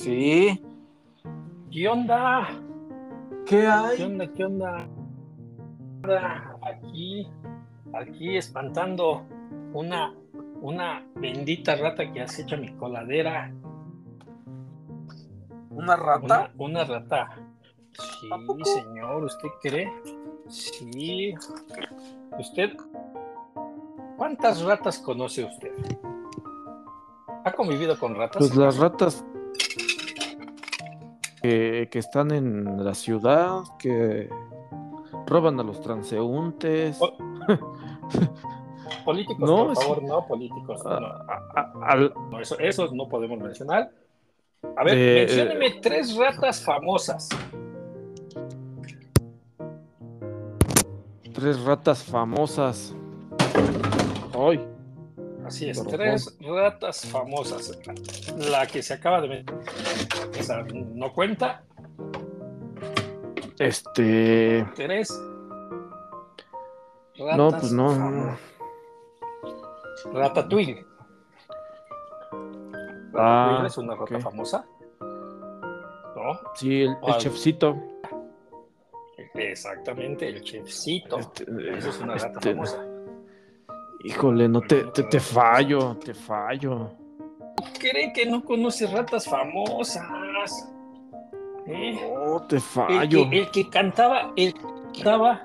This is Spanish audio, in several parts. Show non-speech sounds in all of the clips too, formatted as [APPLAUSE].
Sí. ¿Qué onda? ¿Qué ¿Qué hay? onda? ¿Qué onda? Aquí, aquí espantando una, una bendita rata que acecha mi coladera. ¿Una rata? Una, una rata. Sí, señor, ¿usted cree? Sí. ¿Usted? ¿Cuántas ratas conoce usted? ¿Ha convivido con ratas? Pues las ratas que, que están en la ciudad, que roban a los transeúntes. [LAUGHS] Políticos, No, por favor, no políticos. a- no. a- a- al- No, eso, eso no podemos mencionar. A ver, Eh, mencióneme tres ratas famosas. tres ratas famosas. Ay, Así es, tres ratas famosas. La que se acaba de meter. Esa no cuenta. este. Tres. Ratas No, pues no. famosas. Ratatouille. Ah, Ratatouille es una rata famosa. ¿No? Sí, el, chefcito. Exactamente, el chefcito. Este, Esa es una rata este, famosa. Híjole, no te, te, te fallo, te fallo. ¿Cree que no conoce ratas famosas? ¿Eh? No, te El fallo. que, el que cantaba, el que cantaba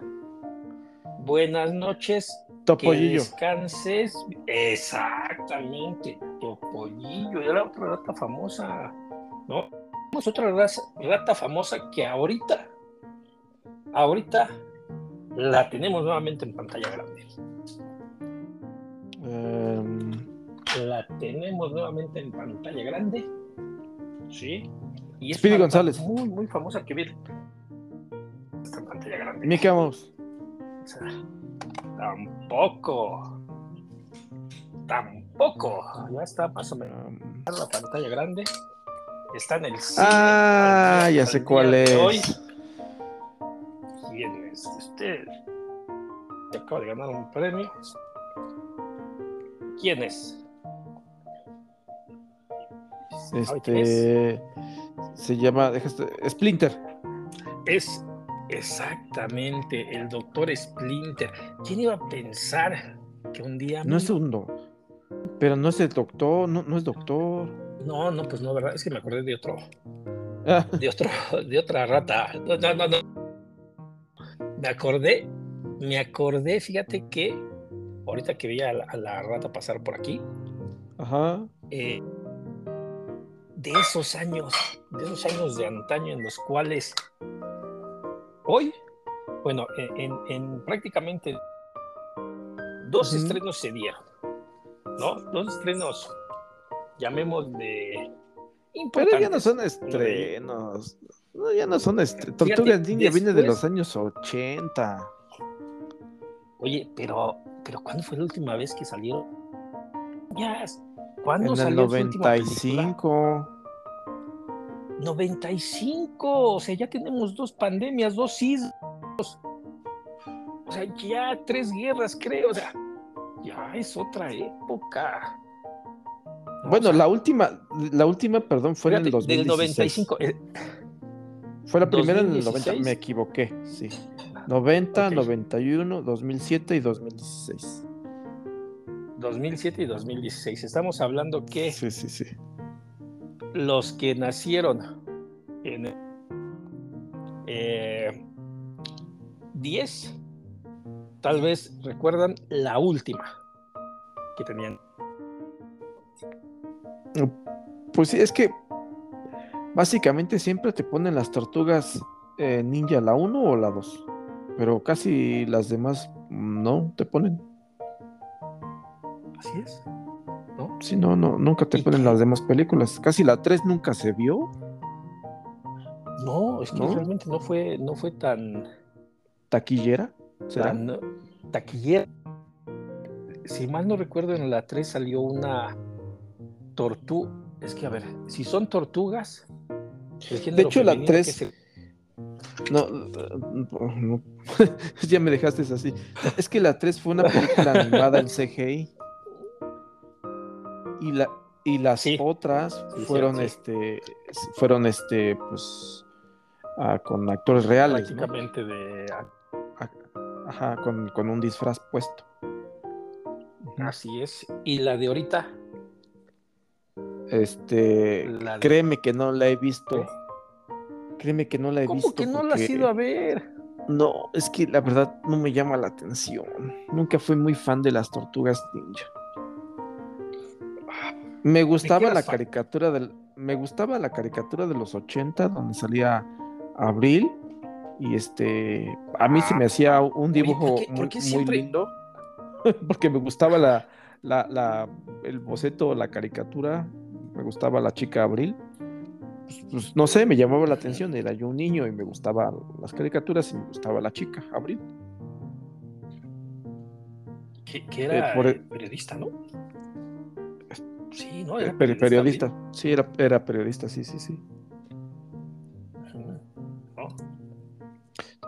Buenas noches, que Topollillo. descanses. Exactamente, Topollillo, era otra rata famosa, ¿no? Tenemos otra raza- rata famosa que ahorita, ahorita la tenemos nuevamente en pantalla grande. Em, La tenemos nuevamente en pantalla grande. Sí. Y es Speedy González. Muy, muy famosa que ver. Está en pantalla grande. Mickey Mouse. O sea, tampoco. Tampoco. Ya está más o menos Em, la pantalla grande. Está en el cine. Ah, ya sé cuál es. hoy. ¿Quién es usted? Acaba de ganar un premio. ¿Quién es? ¿Sabe quién es? Este. Se llama. déjate- Splinter. Es exactamente el doctor Splinter. ¿Quién iba a pensar que un día... No es un. do- Pero no es el doctor, no, no es doctor. No, no, pues no, ¿verdad? Es que me acordé de otro, Ah, de otro, de otra rata. No, no, no, no. Me acordé, me acordé, fíjate que ahorita que vi a la, a la rata pasar por aquí, ajá. eh, de esos años, de esos años de antaño en los cuales hoy, bueno, en, en- en prácticamente dos estrenos se dieron, ¿no? Dos estrenos, llamémosle Pero ya no son estrenos. No, ya no son estrenos. Tortugas Ninja viene de los años 80. Oye, pero, pero ¿cuándo fue la última vez que salieron? Ya, ¿cuándo En el salió película? 95. 95, o sea, ya tenemos dos pandemias, dos sismos, o sea, ya tres guerras, creo, o sea, ya es otra época. No, Bueno, o sea, la última, la última, perdón, fue en el fíjate, 2016. del 95, eh, Fue la primera en el 2016. 90, me equivoqué, sí. 90, Ok. 91, 2007 y 2016. 2007 y 2016. Estamos hablando que Sí, sí, sí. los que nacieron en eh, 10, tal vez recuerdan la última que tenían. Pues sí, es que básicamente siempre te ponen las tortugas eh, ninja la 1 o la 2. Pero casi las demás no te ponen. Así es. ¿No? Sí, no, no, nunca te ¿Y ponen qué? las demás películas. Casi la 3 nunca se vio. No, es que ¿No? realmente no fue, no fue tan, Taquillera. ¿Será? tan taquillera. Si mal no recuerdo, en la 3 salió una tortuga. Es que, a ver, si son tortugas. el género hecho, la femenino, ¿qué 3 se- No, no, [LAUGHS] no. ya me dejaste así. Es que la 3 fue una película animada en CGI. Y, la, y las Sí. otras fueron sí. este fueron este, pues, ah, con actores reales. ¿no? Prácticamente de. Ajá, con, con un disfraz puesto. Así es. ¿Y la de ahorita? Este, La de- créeme que no la he visto. Créeme que no la he ¿Cómo visto. que no la has ido a ver? No, es que la verdad no me llama la atención. Nunca fui muy fan de las tortugas ninja. Me gustaba la caricatura del, me gustaba la caricatura de los 80 donde salía Abril y este a mí se me Ah, hacía un dibujo ¿por qué- por muy, lindo [LAUGHS] porque me gustaba la, la, la- el boceto, la caricatura, me gustaba la chica Abril. Pues, pues, no sé, me llamaba la atención, era yo un niño y me gustaban las caricaturas y me gustaba la chica Abril. Que, que era Eh, por- eh, periodista, ¿no? Sí, no, era Eh, peri- periodista. periodista, sí, era, era periodista, sí, sí, sí. ¿No?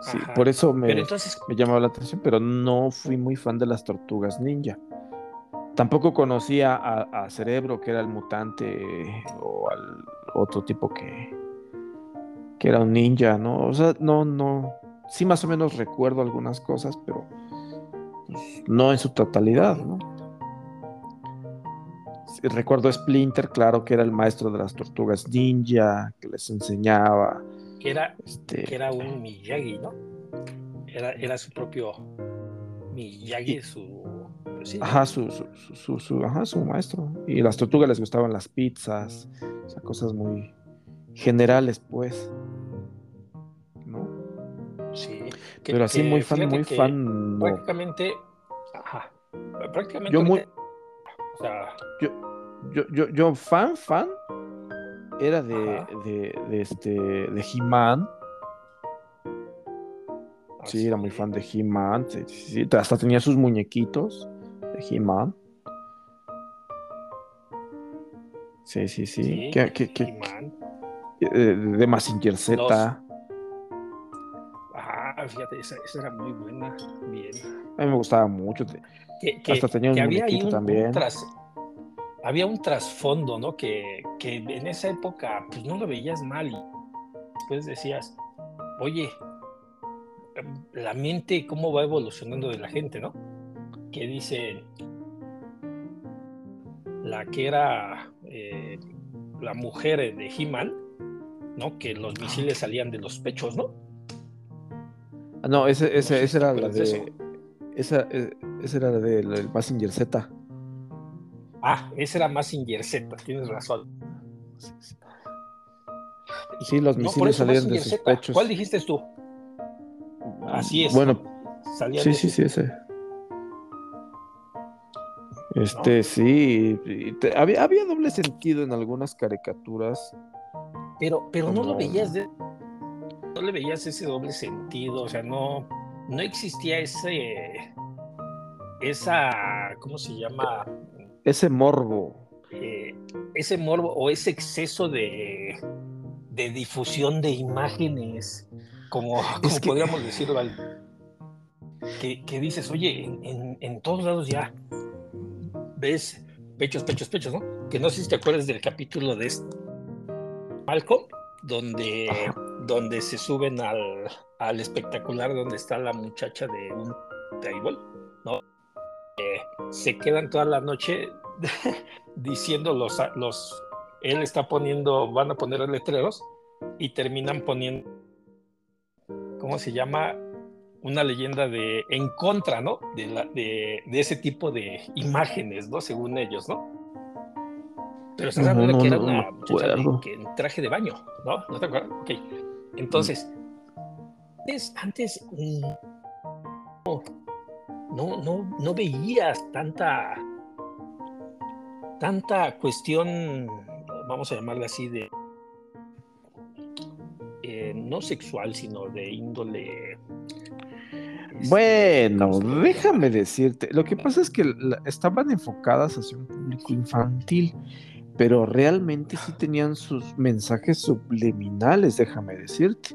Sí, Ajá. por eso me, entonces, me llamaba la atención, pero no fui muy fan de las tortugas ninja. Tampoco conocía a, a Cerebro, que era el mutante, o al otro tipo que, que era un ninja, ¿no? O sea, no, no. Sí, más o menos recuerdo algunas cosas, pero pues, no en su totalidad, ¿no? Sí, recuerdo a Splinter, claro, que era el maestro de las tortugas ninja, que les enseñaba. que era, Este, que era un Miyagi, ¿no? Era, era su propio Miyagi, su. pues. Ajá, su, su, su, su- su- ajá, su maestro. Y las tortugas les gustaban las pizzas, o sea, cosas muy generales, pues. ¿No? Sí. Que- Pero así que muy fan, muy fan, no. Prácticamente. Ajá. Prácticamente. Yo muy, O sea, yo, yo, yo, yo fan, fan, era de, de, de este, de He-Man. Sí, era muy fan de He-Man. sí, sí, sí, hasta tenía sus muñequitos de He-Man. Sí, sí, sí. Sí, ¿Qué- qué- qué- He-Man. eh, de Mazinger Z. Los- Ah, fíjate, esa, esa era muy buena. Bien. A mí me gustaba mucho. Que, que- Hasta tenía un había un, también. un tras- había un trasfondo, ¿no? Que, que en esa época, pues no lo veías mal y después decías, oye, la mente, ¿cómo va evolucionando de la gente, ¿no? Que dice la que era eh, la mujer de He-Man, ¿no? Que los misiles salían de los pechos, ¿no? Ah, no, ese, ese, sé ese te era la de de. Esa, ese era la del el Mazinger Z. Ah, ese era Mazinger Z, tienes razón. Sí, sí. Sí, los No, misiles eso salían de sus Z. pechos. ¿Cuál dijiste tú? Así es. Bueno, Salían sí, de sí, sus- sí, ese. Este, sí. te- había, había doble sentido en algunas caricaturas. Pero, pero no lo veías de, no le veías ese doble sentido, o sea, no, no existía ese, esa, ¿cómo se llama? Ese morbo. Eh, ese morbo o ese exceso de, de difusión de imágenes, como, como que- podríamos decirlo, que, que dices, oye, en, en- en todos lados ya ves pechos, pechos, pechos, ¿no? Que no sé si te acuerdas del capítulo de este Malcolm, donde, donde se suben al, al espectacular donde está la muchacha de un table, ¿no? Eh, se quedan toda la noche [LAUGHS] diciendo los, los, él está poniendo, van a poner letreros y terminan poniendo, ¿cómo se llama? Una leyenda de en contra, ¿no? De, la, de, de ese tipo de imágenes, ¿no? Según ellos, ¿no? Pero estás No, hablando no, que era una muchacha que en traje de baño, ¿no? ¿No te acuerdas? Ok. Entonces, antes, antes mm, no, no, no, veías tanta, tanta cuestión, vamos a llamarla así, de eh, no sexual, sino de índole. Este, Bueno, déjame decirte, lo que pasa es que la- estaban enfocadas hacia un público infantil, pero realmente sí tenían sus mensajes subliminales, déjame decirte.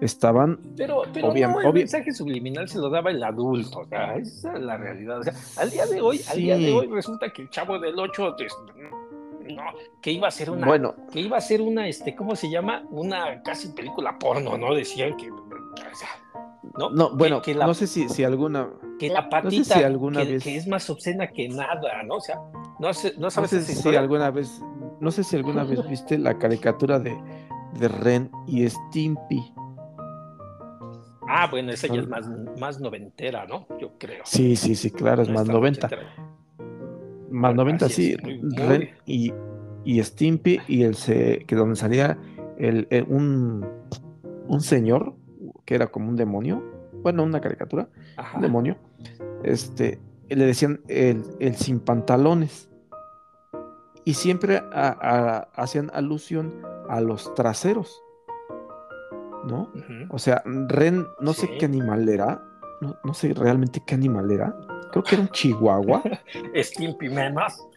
Estaban, Pero, pero Obvia- no, el obvia- mensaje subliminal se lo daba el adulto, o sea, esa es la realidad. O sea, al día de hoy, al día de hoy resulta que el chavo del 8 no, que iba a ser una, Bueno, que iba a ser una, este, ¿cómo se llama? Una casi película porno, ¿no? Decían que, o sea, ¿no? no, bueno, que la, no sé si, si alguna, que la no sé patita, si alguna que, vez- que es más obscena que nada, ¿no? O sea, no sé, no no sabes sé esa si historia? alguna vez, no sé si alguna vez viste la caricatura de, de Ren y Stimpy. Ah, bueno, esa ya es más, más noventera, ¿no? Yo creo. Sí, sí, sí, claro, es No más tan 90. ochentera. Más Bueno, 90, así sí. es, muy- muy- Ren y, y Stimpy y el se, que donde salía el, el- un, un señor que era como un demonio, bueno, una caricatura, Ajá. un demonio, este, le decían el, el sin pantalones. Y siempre a- a- hacían alusión a los traseros, ¿no? O sea, Ren, no sé qué animal era, no, no sé realmente qué animal era, creo que era un chihuahua. [LAUGHS] Stimpy menos.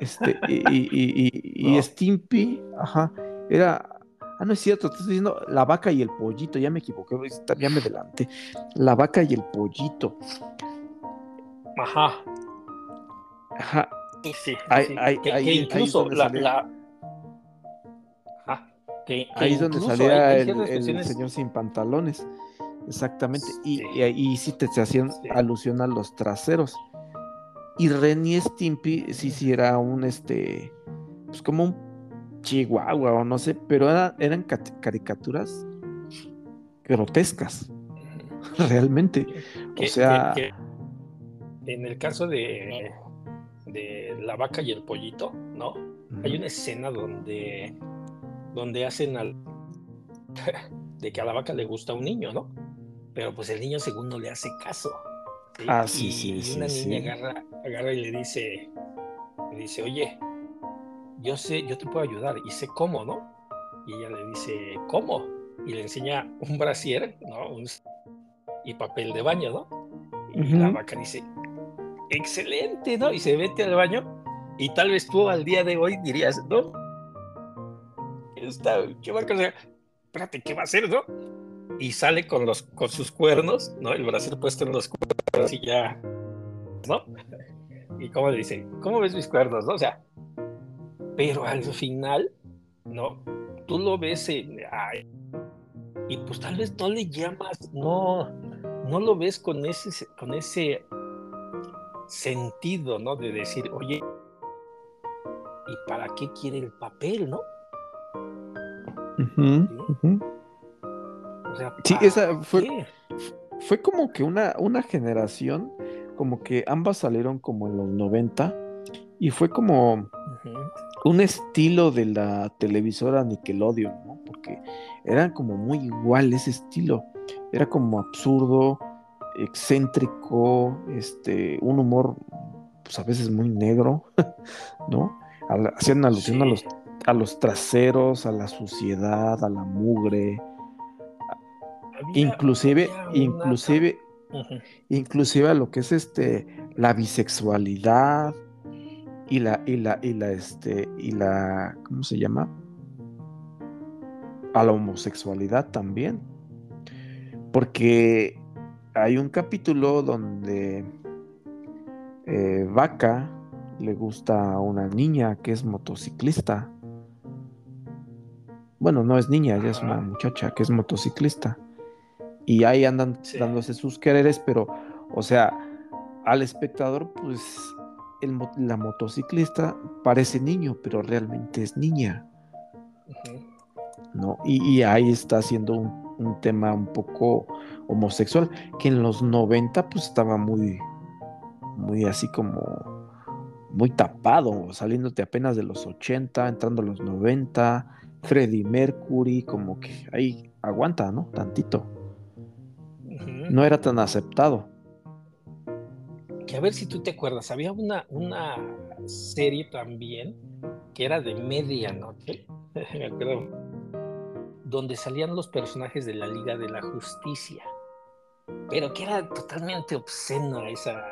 Este, y, y, y, y- y [LAUGHS] No. Stimpy, ajá, era. Ah, no es cierto, te estoy diciendo la vaca y el pollito, ya me equivoqué, ya me adelanté. La vaca y el pollito. Ajá. Ajá, Sí, sí. Que, incluso la, Ajá. Que, ahí es donde salía el, señor sin pantalones. Exactamente. Y, Sí. y sí te, te hacían Sí. alusión a los traseros. Y Ren y Stimpy sí, sí era un este. Pues como un chihuahua o no sé, pero era- eran cat- caricaturas grotescas, [LAUGHS] realmente. o sea, que- que en el caso de, de la vaca y el pollito, ¿no? Hay una escena donde, donde hacen al [LAUGHS] de que a la vaca le gusta un niño, ¿no? Pero pues el niño según no le hace caso. ¿sí? Ah, sí, y, sí, y sí, una sí. niña agarra, agarra y le dice, le dice, oye, yo sé, yo te puedo ayudar y sé cómo, ¿no? Y ella le dice, ¿cómo? Y le enseña un brasier, ¿no? Un- y papel de baño, ¿no? Y la Ujú. vaca dice, excelente, ¿no? Y se mete al baño y tal vez tú al día de hoy dirías, no, está, ¿qué va a hacer? Espérate, ¿qué va a hacer, no? Y sale con, los, con sus cuernos, ¿no? El brasier puesto en los cuernos y ya, ¿no? Y como le dice, ¿cómo ves mis cuernos, no? O sea, pero al final, ¿no? Tú lo ves en, ay, y pues tal vez no le llamas, no, no lo ves con ese, con ese sentido, ¿no? De decir, oye, ¿y para qué quiere el papel, no? Ujú. O sea, Sí, ¿para esa fue, qué? fue como que una, una generación, como que ambas salieron como en los 90 y fue como. Un estilo de la televisora Nickelodeon, ¿no? Porque eran como muy igual ese estilo. Era como absurdo, excéntrico, este, un humor, pues a veces muy negro, [LAUGHS] ¿no? Hacían alusión a los, a los traseros, a la suciedad, a la mugre, Había- inclusive, había inclusive, inclusive a lo que es este, la bisexualidad y la, y la, y la, este, y la, ¿cómo se llama? A la homosexualidad también. Porque hay un capítulo donde eh, Vaca le gusta a una niña que es motociclista. Bueno, no es niña, ella es una muchacha que es motociclista. Y ahí andan Sí. dándose sus quereres, pero, o sea, al espectador, pues, el la motociclista parece niño, pero realmente es niña. ¿no? Y, y ahí está haciendo un, un tema un poco homosexual, que en los 90, pues, estaba muy, muy así como, muy tapado, saliéndote apenas de los 80, entrando a los 90, Freddie Mercury, como que ahí aguanta, ¿no? Tantito. No era tan aceptado. Que a ver si tú te acuerdas, había una, una serie también que era de medianoche, [LAUGHS] me acuerdo, donde salían los personajes de la Liga de la Justicia, pero que era totalmente obscena esa,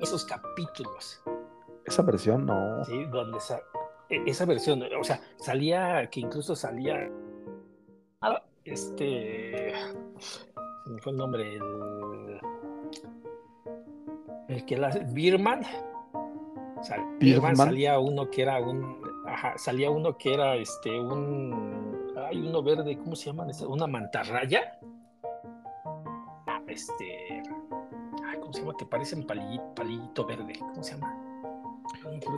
esos capítulos, Esa versión no. ¿sí? Donde sa- e- esa versión, o sea, salía, que incluso salía, ah, este, fue el nombre, el, el que la Birman, Birdman. salía uno que era un, ajá, salía uno que era este, un, hay uno verde, ¿cómo se llaman? esas? Una mantarraya. Ah, Este, ay, ¿cómo se llama? Que parecen palillito, palillito verde, ¿cómo se llama?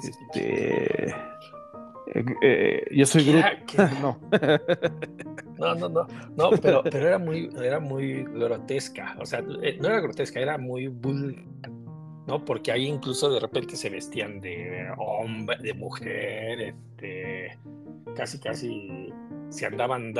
Este. eh, eh, yo soy ¿Qué Groot. [LAUGHS] no. [LAUGHS] No, no, no, no, pero, pero era muy, era muy grotesca, o sea, eh, no era grotesca, era muy vulgar, ¿no? Porque ahí incluso de repente se vestían de hombre, de mujer, este, casi, casi se andaban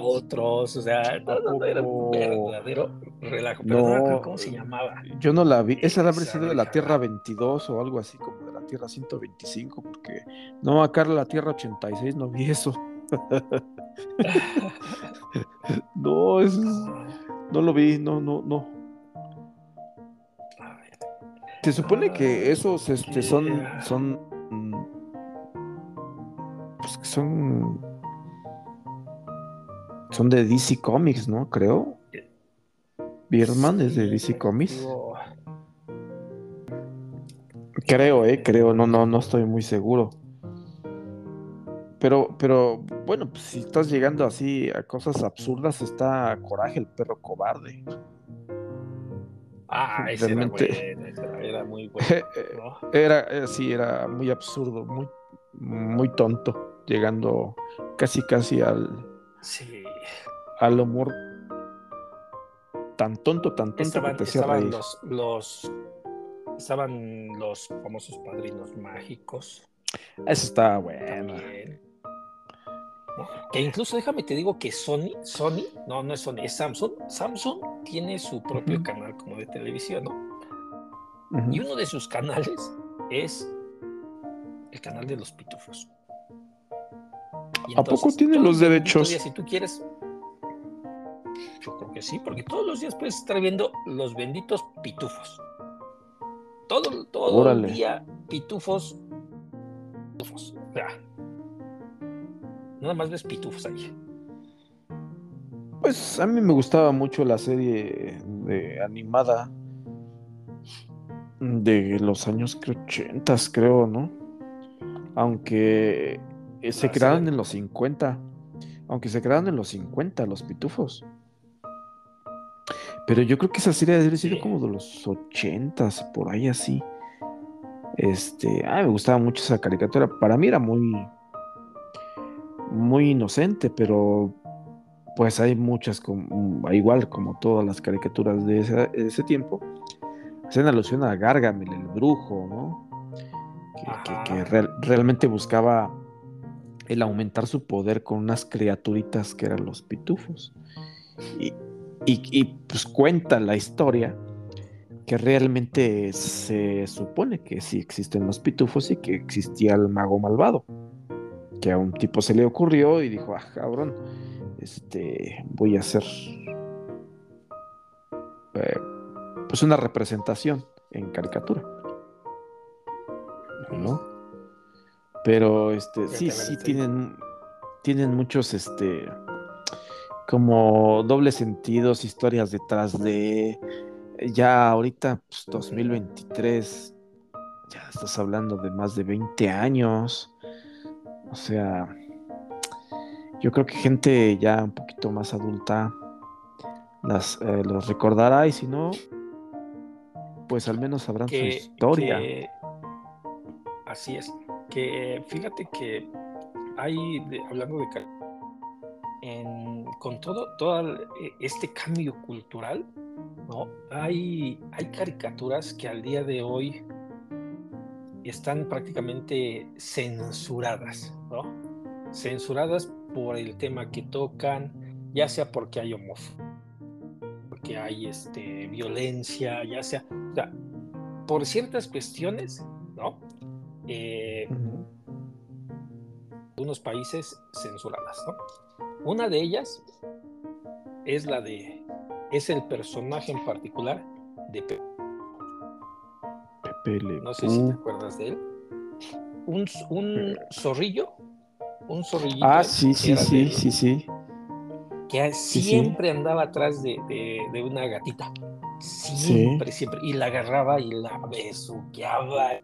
otros, o sea, no, no, no, era un verdadero relajo, pero no, me acuerdo No. cómo se llamaba. Yo no la vi. Esa debe sido de la. Tierra 22 o algo así, como de la Tierra 125, porque no, acá en la Tierra 86 no vi eso. [LAUGHS] [LAUGHS] No, es- no lo vi, no, no, no. Se supone que Ah, esos este, son, son, mm, pues que son, son de DC Comics, ¿no? Creo. Birdman es de DC Comics. Creo, eh, creo, no, no, no estoy muy seguro. Pero, pero, bueno, pues si estás llegando así a cosas absurdas, está Coraje, el perro cobarde. Ah, ese Realmente- era bueno, era, muy [LAUGHS] bueno, ¿no? Era, eh, sí, era muy absurdo, muy, muy tonto, llegando casi, casi al, Sí. al humor tan tonto, tan tonto Estaban, que te hacía estaban los, los estaban los famosos padrinos mágicos Eso estaba bueno. también. Que incluso déjame te digo que Sony, Sony, no, no es Sony, es Samsung. Samsung tiene su propio canal como de televisión, ¿no? Y uno de sus canales es el canal de los pitufos. Y ¿A poco tiene los derechos? días, si tú quieres, yo creo que sí, porque todos los días puedes estar viendo los benditos pitufos. Todo, todo Órale. el día, pitufos, pitufos. O sea, nada más ves pitufos ahí. Pues a mí me gustaba mucho la serie de animada de los años 80, creo, ¿no? Aunque eh, se crearon en los 50. Aunque se crearon en los 50, los pitufos. Pero yo creo que esa serie debe sido Sí. como de los 80, por ahí así. Este, ah, me gustaba mucho esa caricatura. Para mí era muy, muy inocente, pero pues hay muchas, como, igual como todas las caricaturas de ese, de ese tiempo, hacen alusión a Gargamel, el brujo, ¿no? Que, que- Ajá. que real- realmente buscaba el aumentar su poder con unas criaturitas que eran los pitufos. Y, y- y, pues cuenta la historia que realmente se supone que sí existen los pitufos y que existía el mago malvado. Que a un tipo se le ocurrió y dijo, ah, cabrón, este, voy a hacer eh, pues una representación en caricatura, ¿no? Pero este, sí, sí tienen, tienen muchos, este, como dobles sentidos, historias detrás de, ya ahorita, pues, 2023, ya estás hablando de más de 20 años, o sea, yo creo que gente ya un poquito más adulta las, eh, los recordará y si no, pues al menos sabrán su historia. que- así es. Que fíjate que hay, de- hablando de en- con todo, todo e- este cambio cultural, ¿no? Hay, hay caricaturas que al día de hoy están prácticamente censuradas, ¿no? Censuradas por el tema que tocan, ya sea porque hay homofobia, porque hay este, violencia, ya sea, o sea, por ciertas cuestiones, ¿no? Eh, algunos países censuradas, ¿no? Una de ellas es la de, es el personaje en particular de Pepe, No sé si te Pew. acuerdas de él, un, un zorrillo, un zorrillito Ah, eh, sí, sí, sí, de- sí, sí. que Sí, sí. siempre andaba atrás de, de- de una gatita, siempre, siempre, y la agarraba y la besuqueaba,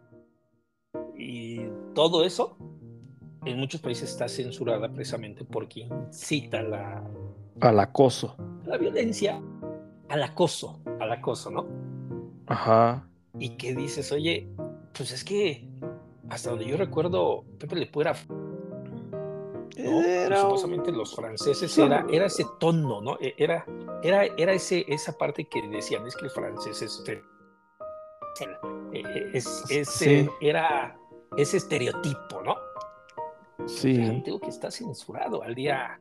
y todo eso en muchos países está censurada precisamente porque incita la, al acoso. La violencia, al acoso, al acoso, ¿no? Ajá. Y que dices, oye, pues es que hasta donde yo recuerdo, Pepe Le ¿no? supuestamente los franceses era, era ese tono, ¿no? E, era, era, era ese, esa parte que decían, es que el francés es, es, era ese estereotipo, ¿no? Sí. Digo que está censurado al día.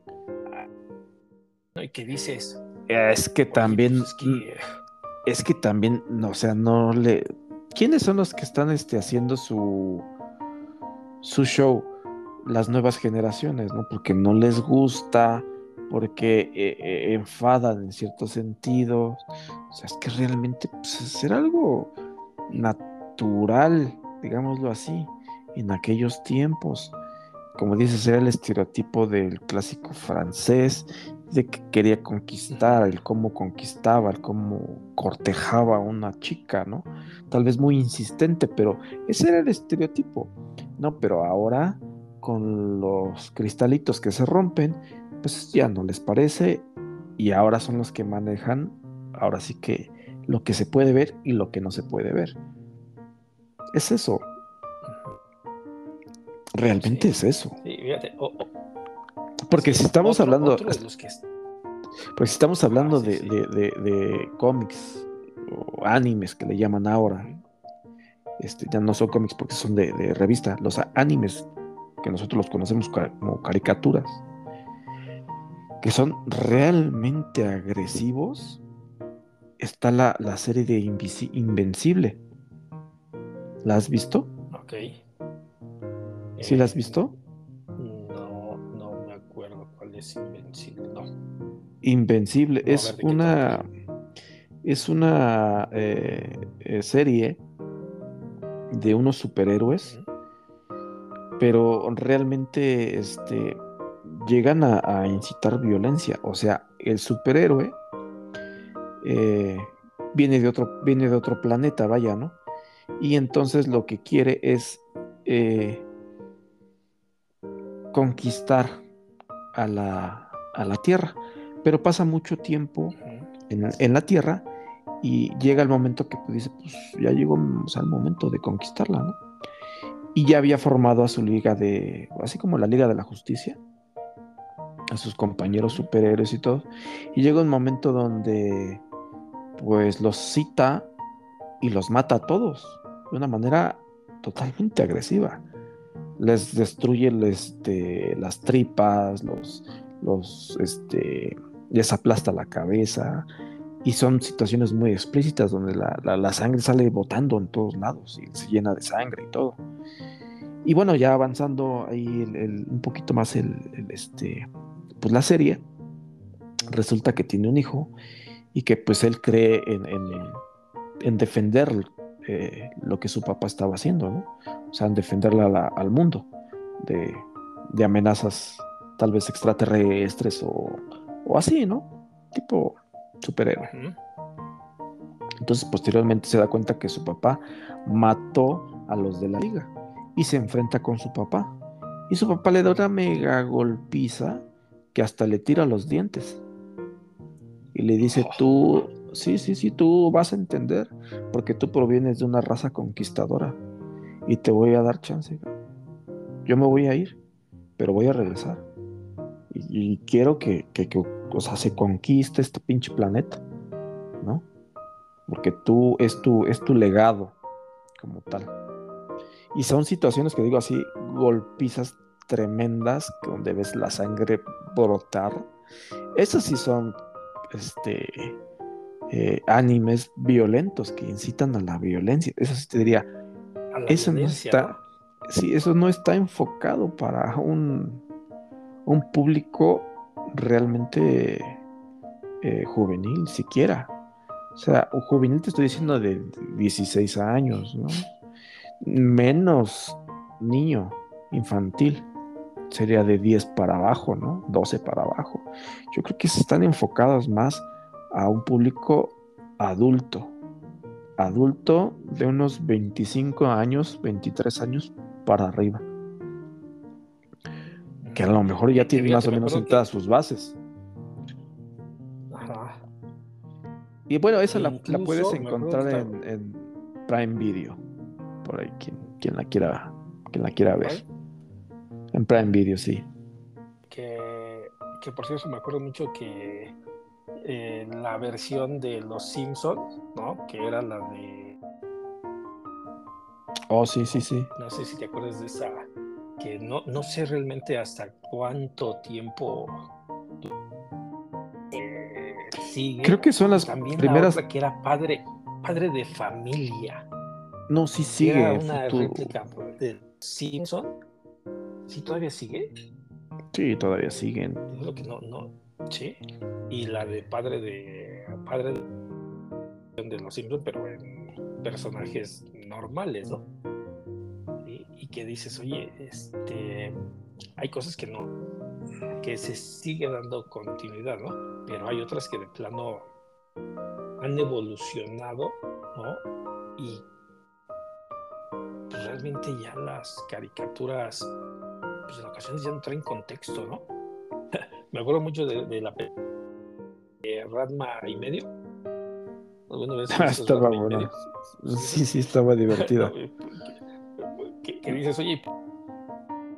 ¿no? Y que dices. Es que también. Pues es, que... también, no, o sea, no le. ¿Quiénes son los que están este, haciendo su. su show? Las nuevas generaciones, ¿no? Porque no les gusta, porque eh, eh, enfadan en ciertos sentidos. O sea, es que realmente pues, algo natural, digámoslo así, en aquellos tiempos como dices, era el estereotipo del clásico francés, de que quería conquistar, el cómo conquistaba, el cómo cortejaba a una chica, ¿no? Tal vez muy insistente, pero ese era el estereotipo, ¿no? Pero ahora, con los cristalitos que se rompen, pues ya no les parece y ahora son los que manejan, ahora sí que lo que se puede ver y lo que no se puede ver. Es eso, Realmente es eso. Sí, fíjate. Porque si estamos hablando. Porque si estamos hablando de, cómics o animes que le llaman ahora. Este, ya no son cómics porque son de, revista. Los animes que nosotros los conocemos como caricaturas. Que son realmente agresivos. Está la, la serie de Invencible. ¿La has visto? Ok. ¿Sí la has visto? Invencible es, una, es una eh, eh, serie de unos superhéroes, pero realmente este, llegan a, incitar violencia. O sea, el superhéroe eh, viene, de otro, viene de otro planeta, vaya, ¿no? Y entonces lo que quiere es conquistar a la, a la tierra, pero pasa mucho tiempo en, la tierra y llega el momento que pues, dice, pues ya llegó el momento de conquistarla, ¿no? Y ya había formado a su liga de, así como la Liga de la Justicia, a sus compañeros superhéroes y todo. Y llega un momento donde, pues los cita y los mata a todos de una manera totalmente agresiva les destruye este, las tripas, los, los, este, les aplasta la cabeza. Y son situaciones muy explícitas donde la, sangre sale botando en todos lados y se llena de sangre y todo. Y bueno, ya avanzando ahí un poquito más el, este, pues la serie, resulta que tiene un hijo y que pues él cree en, en, en defender eh, lo que su papá estaba haciendo, ¿no? O sea, en defenderla al mundo de, amenazas tal vez extraterrestres o, así, ¿no? Tipo superhéroe. Entonces, posteriormente se da cuenta que su papá mató a los de la liga y se enfrenta con su papá. Y su papá le da una mega golpiza que hasta le tira los dientes. Y le dice, tú sí, sí, sí, tú vas a entender, porque tú provienes de una raza conquistadora y te voy a dar chance. Yo me voy a ir, pero voy a regresar. Y, quiero que, que, o sea, se conquiste este pinche planeta, ¿no? Porque tú es tu, es tu legado como tal. Y son situaciones que digo así, golpizas tremendas, donde ves la sangre brotar. Esas sí son, este, eh, animes violentos que incitan a la violencia. Eso sí te diría, eso no está, eso no está enfocado para un, un público realmente eh, juvenil, siquiera. O sea, juvenil te estoy diciendo de 16 años, ¿no? Menos niño, infantil. Sería de 10 para abajo, ¿no? 12 para abajo. Yo creo que están enfocados más a un público adulto. adulto de unos 25 años, 23 años para arriba. Que a lo mejor ya tiene más o menos sentadas sus bases. Ajá. Y bueno, esa la, puedes encontrar en, Prime Video. Por ahí, quien, quien la quiera, quien la quiera ver. En Prime Video, sí. Que, que por cierto me acuerdo mucho que en la versión de Los Simpsons, ¿no? Que era la de. Oh, sí, sí, sí. No sé si te acuerdas de esa. Que no, no sé realmente hasta cuánto tiempo eh, sigue. Creo que son las También primeras. La que era padre, padre de familia. No, sí sigue. Era una réplica de Simpson. ¿Sí todavía sigue? Sí, todavía siguen. lo que no, no, sí. Y la de padre de padre de los Simpsons, pero en personajes normales, ¿no? Y, que dices, oye, este, hay cosas que no, que se sigue dando continuidad, ¿no? Pero hay otras que de plano han evolucionado, ¿no? Y pues, realmente ya las caricaturas pues en ocasiones ya no traen contexto, ¿no? [LAUGHS] Me acuerdo mucho de, la de Radma y medio. Bueno, estaba bueno. Sí, sí, estaba [LAUGHS] divertido. Que, dices, oye,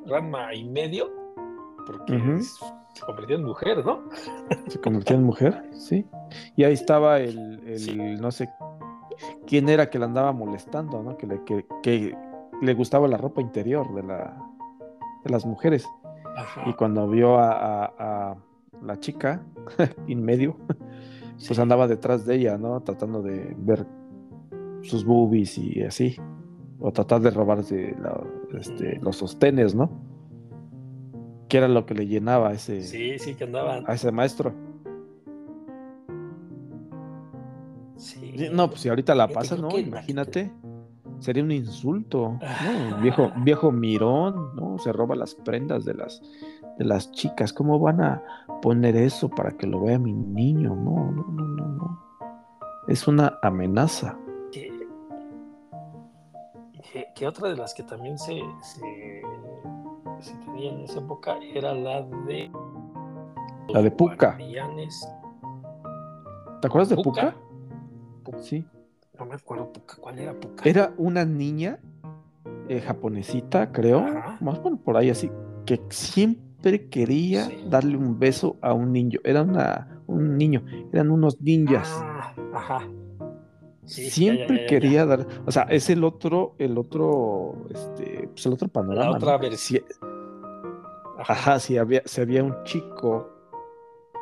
Radma y medio, porque se convirtió en mujer, ¿no? [LAUGHS] Se convirtió en mujer, sí. Y ahí estaba el, el no sé quién era que la andaba molestando, ¿no? Que le, que, que le gustaba la ropa interior de la, las mujeres. Y cuando vio a, la chica [LAUGHS] en medio, pues andaba detrás de ella, ¿no? Tratando de ver sus boobies y así. O tratar de robarse este, los sostenes, ¿no? Que era lo que le llenaba a ese, sí, sí, que a ese maestro. No, pues si ahorita la pasa, ¿no? Imagínate sería un insulto, ¿no? Viejo, viejo mirón, ¿no? Se roba las prendas de las, de las chicas. ¿Cómo van a poner eso para que lo vea mi niño? No, no, no, no, no. Es una amenaza. Que, otra de las que también se, se, tenía en esa época era la de... La de Puka. ¿Te acuerdas de Puka? Sí. No me acuerdo cuál era Puka. Era una niña eh, japonesita, creo, más bueno, por ahí así, que siempre quería darle un beso a un niño. Era una, un niño, eran unos ninjas. Ah, ajá. Siempre quería dar, o sea, es el otro, el otro, este, pues el otro panorama. La otra versión. Ajá, si había, si había un chico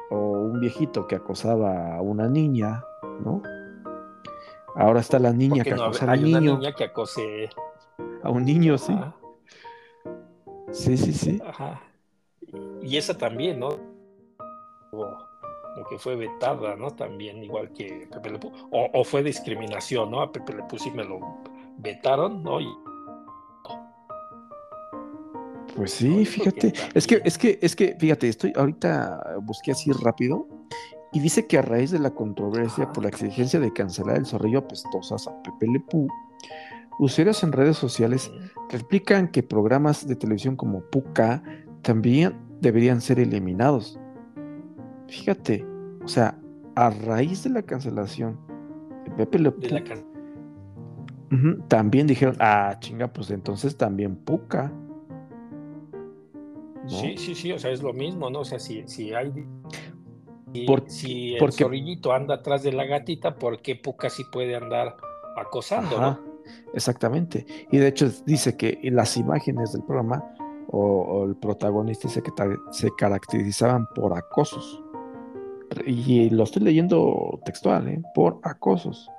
o un viejito que acosaba a una niña, ¿no? Ahora está la niña que acosa a un niño. Una niña que acose a un niño, sí. Sí, sí, sí. Ajá. Y esa también, ¿no? Que fue vetada, ¿no? También, igual que Pepe Le o, o, fue discriminación, ¿no? A Pepe Le sí me lo vetaron, ¿no? Y... Pues sí, fíjate. Es que, es que, es que, fíjate, estoy ahorita busqué así rápido y dice que a raíz de la controversia por la exigencia de cancelar el zorrillo apestosas a Pepe Le usuarios en redes sociales replican que programas de televisión como Puka también deberían ser eliminados. Fíjate, o sea, a raíz de la cancelación de Pepe Le también dijeron, ah, chinga, pues entonces también Puka. Sí, sí, sí, o sea, es lo mismo, ¿no? O sea, si, si hay si el porque... zorrillito anda atrás de la gatita, ¿por qué Puka sí puede andar acosando? Exactamente. Y de hecho dice que las imágenes del programa o, el protagonista que se caracterizaban por acosos. Y lo estoy leyendo textual, ¿eh? por acosos.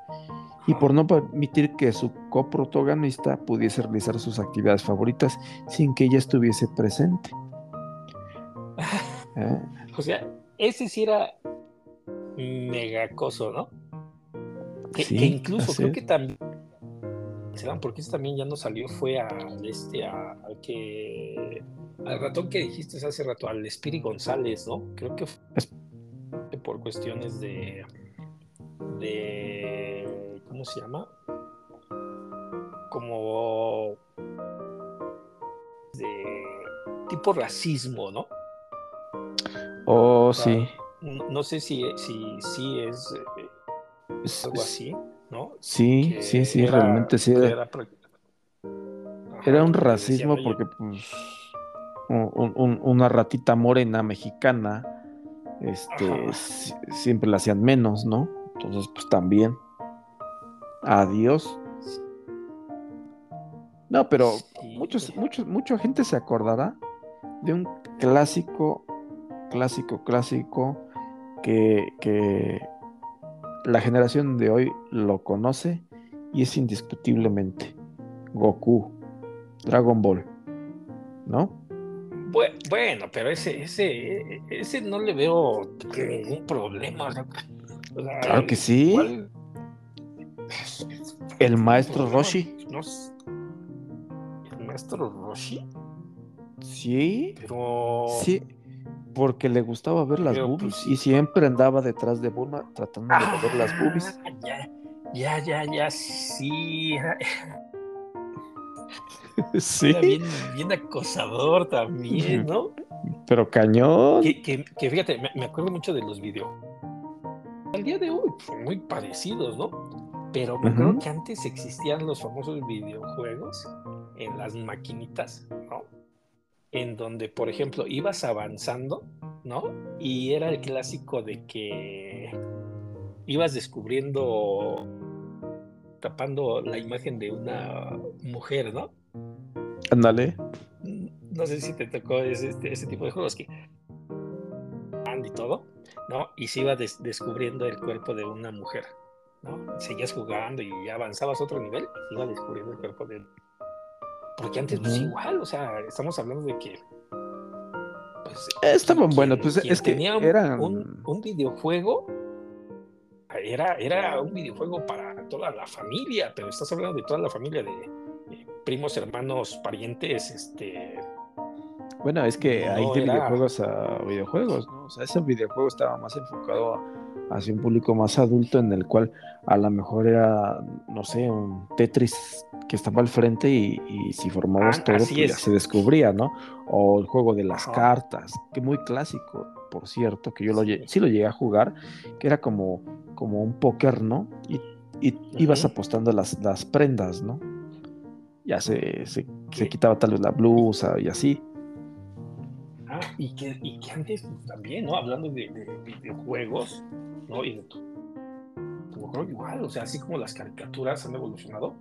Y por no permitir que su coprotagonista pudiese realizar sus actividades favoritas sin que ella estuviese presente. [LAUGHS] ¿Eh? O sea, ese sí era megacoso, ¿no? Que, incluso creo que también porque ese también ya no salió, fue al este, al que al ratón que dijiste hace rato, al Spiri González, ¿no? Creo que fue por cuestiones de de ¿cómo se llama? Como de tipo racismo, ¿no? Oh, sí. No, sé si, si, si es eh, algo así, ¿no? Sí, sí, sí, realmente sí. Era, era, un racismo porque, pues, una ratita morena mexicana, este, siempre la hacían menos, ¿no? Entonces, pues también. Adiós. No, pero muchos, muchos, mucha gente se acordará de un clásico, clásico, clásico que, que la generación de hoy lo conoce y es indiscutiblemente Goku, Dragon Ball, ¿no? Bueno, pero ese, ese, ese no le veo ningún problema. claro que sí. El maestro Roshi. ¿El maestro Roshi? Sí. Pero. Sí. Porque le gustaba ver las boobies pues, y siempre andaba detrás de Bulma tratando de ver las ah, boobies. Ya, ya, ya, ya, sí. [LAUGHS] sí. bien, acosador también, ¿no? Pero cañón. Que, fíjate, me, acuerdo mucho de los videos. Al día de hoy, son muy parecidos, ¿no? Pero me acuerdo que antes existían los famosos videojuegos en las maquinitas, ¿no? En donde, por ejemplo, ibas avanzando, ¿no? Y era el clásico de que ibas descubriendo, tapando la imagen de una mujer, ¿no? Ándale. No sé si te tocó ese, ese tipo de juegos que y todo, ¿no? Y se iba descubriendo el cuerpo de una mujer, ¿no? Seguías jugando y ya avanzabas a otro nivel y se iba descubriendo el cuerpo de porque antes, pues igual, o sea, estamos hablando de que. Pues, Estaban buenos, pues es que tenía eran... un, un, videojuego. Era, era un videojuego para toda la familia, pero estás hablando de toda la familia de, primos, hermanos, parientes, este. Bueno, es que hay de videojuegos a videojuegos, ¿no? O sea, ese videojuego estaba más enfocado hacia un público más adulto en el cual a lo mejor era, no sé, un Tetris que estaba al frente y, si formabas ah, todo, pues ya se descubría, ¿no? O el juego de las cartas, que muy clásico, por cierto, que yo lo, sí lo llegué a jugar, que era como, como un póker, ¿no? Y, ibas apostando las, las prendas, ¿no? Ya se, se, quitaba tal vez la blusa y así. Ah, y que, y que antes pues, también, ¿no? Hablando de, videojuegos, ¿no? Y de todo. Igual, o sea, así como las caricaturas han evolucionado,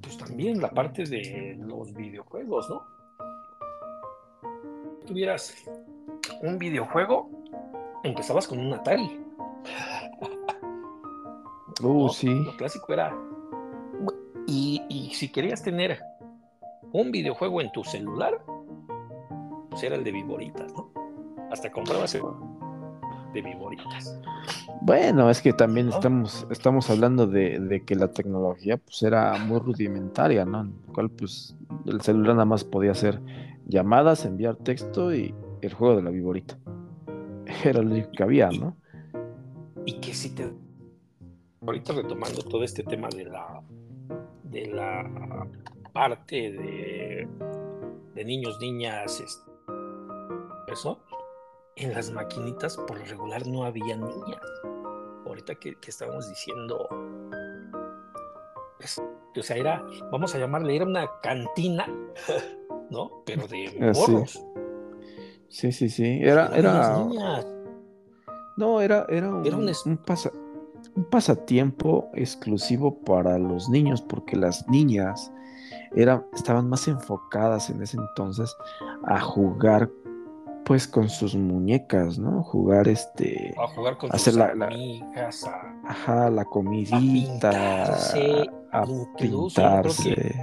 pues también la parte de los videojuegos, ¿no? Tuvieras un videojuego, empezabas con un Atari. Uh, sí. Lo clásico era. Y, y, si querías tener un videojuego en tu celular, pues era el de Viboritas, ¿no? Hasta comprabas el de Viboritas. Bueno, es que también estamos, estamos hablando de, que la tecnología pues era muy rudimentaria, ¿no? En el cual pues el celular nada más podía hacer llamadas, enviar texto y el juego de la viborita. Era lo único que había, ¿no? Y que si te... Ahorita retomando todo este tema de la, de la parte de, de niños, niñas, eso, en las maquinitas por lo regular no había niñas. Ahorita que, estábamos diciendo, o sea, era, vamos a llamarle, era una cantina, [LAUGHS] ¿no? Pero de ah, morros. Sí, sí, sí, Era, era... No, era, era un, un, un pasatiempo exclusivo para los niños, porque las niñas era, estaban más enfocadas en ese entonces a jugar pues con sus muñecas, ¿no? Jugar este. A jugar con hacer sus la, amigas, a, ajá, la comidita. A pintarse.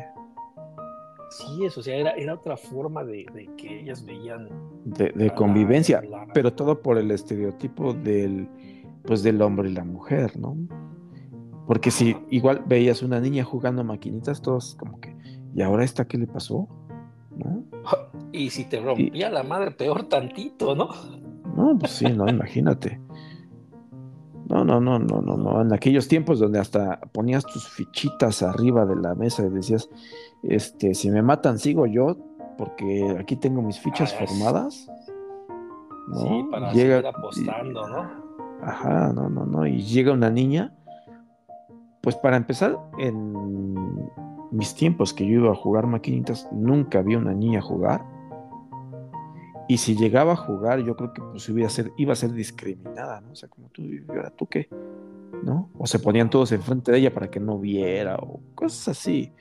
sí, eso, o sea, era, era otra forma de, que ellas veían. De, convivencia, pero todo por el estereotipo del, pues del hombre y la mujer, ¿no? Porque si igual veías una niña jugando maquinitas, todos como que, ¿y ahora esta qué le pasó? ¿No? Y si te rompía la madre, peor tantito, ¿no? No, pues sí, no, imagínate. No, no, no, no, no, no. En aquellos tiempos donde hasta ponías tus fichitas arriba de la mesa y decías, este, si me matan, sigo yo, porque aquí tengo mis fichas Ah, formadas. ¿no? Sí, para Llega- seguir apostando, ¿no? Ajá, no, no, no. Y llega una niña. Pues para empezar, en mis tiempos que yo iba a jugar maquinitas, nunca vi una niña jugar. Y si llegaba a jugar, yo creo que pues iba a ser, iba a ser discriminada, ¿no? O sea, como tú, ¿y ahora tú qué? ¿No? O se ponían todos enfrente de ella para que no viera, o cosas así.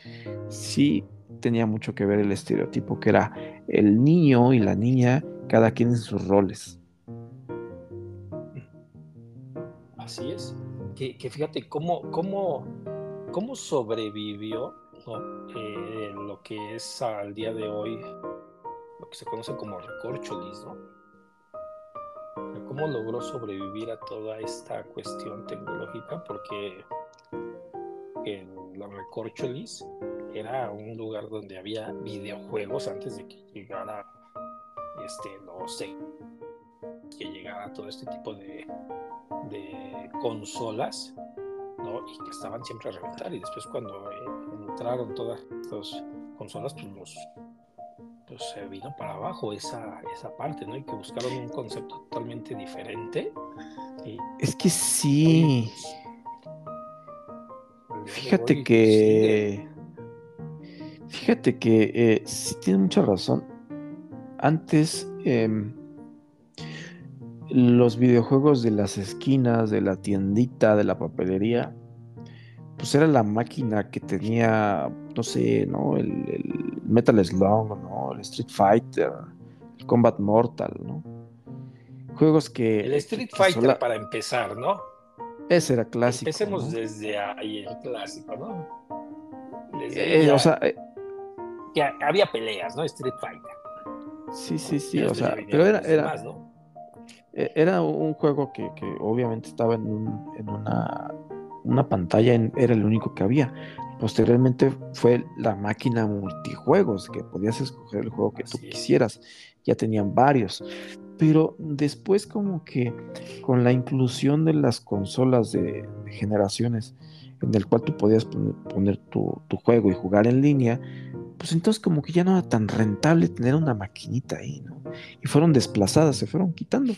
Sí tenía mucho que ver el estereotipo, que era el niño y la niña, cada quien en sus roles. Así es. Que, fíjate cómo, cómo, cómo sobrevivió. Eh, lo que es al día de hoy lo que se conoce como recorcholis, ¿no? ¿Cómo logró sobrevivir a toda esta cuestión tecnológica? Porque en la recorcholis era un lugar donde había videojuegos antes de que llegara este, no sé, que llegara todo este tipo de, de consolas, ¿no? Y que estaban siempre a reventar. Y después cuando eh, entraron todas estas consolas, pues los pues se vino para abajo esa, esa parte, ¿no? Y que buscaron un concepto totalmente diferente. Y, Es que sí. de Fíjate hoy que. Fíjate que eh, sí tiene mucha razón. Antes, em, los videojuegos de las esquinas, de la tiendita, de la papelería, pues era la máquina que tenía, no sé, ¿no? El, el Metal Slug, ¿no? El Street Fighter, el Combat Mortal, ¿no? Juegos que. El Street que Fighter sola- para empezar, ¿no? Ese era clásico. Empecemos ¿no? desde ahí el clásico, ¿no? Desde Eh, ya- o sea, eh, que había peleas, ¿no? Street Fighter. sí, sí, sí, o sea, pero era, demás, ¿no? Eh, Era un juego que, que obviamente estaba en, un- en una, una pantalla, en- era el único que había. Posteriormente fue la máquina multijuegos, que podías escoger el juego que tú es. quisieras. Ya tenían varios. Pero después como que con la inclusión de las consolas de, de generaciones, en el cual tú podías poner, poner tu, tu juego y jugar en línea, pues entonces como que ya no era tan rentable tener una maquinita ahí, ¿no? Y fueron desplazadas, se fueron quitando.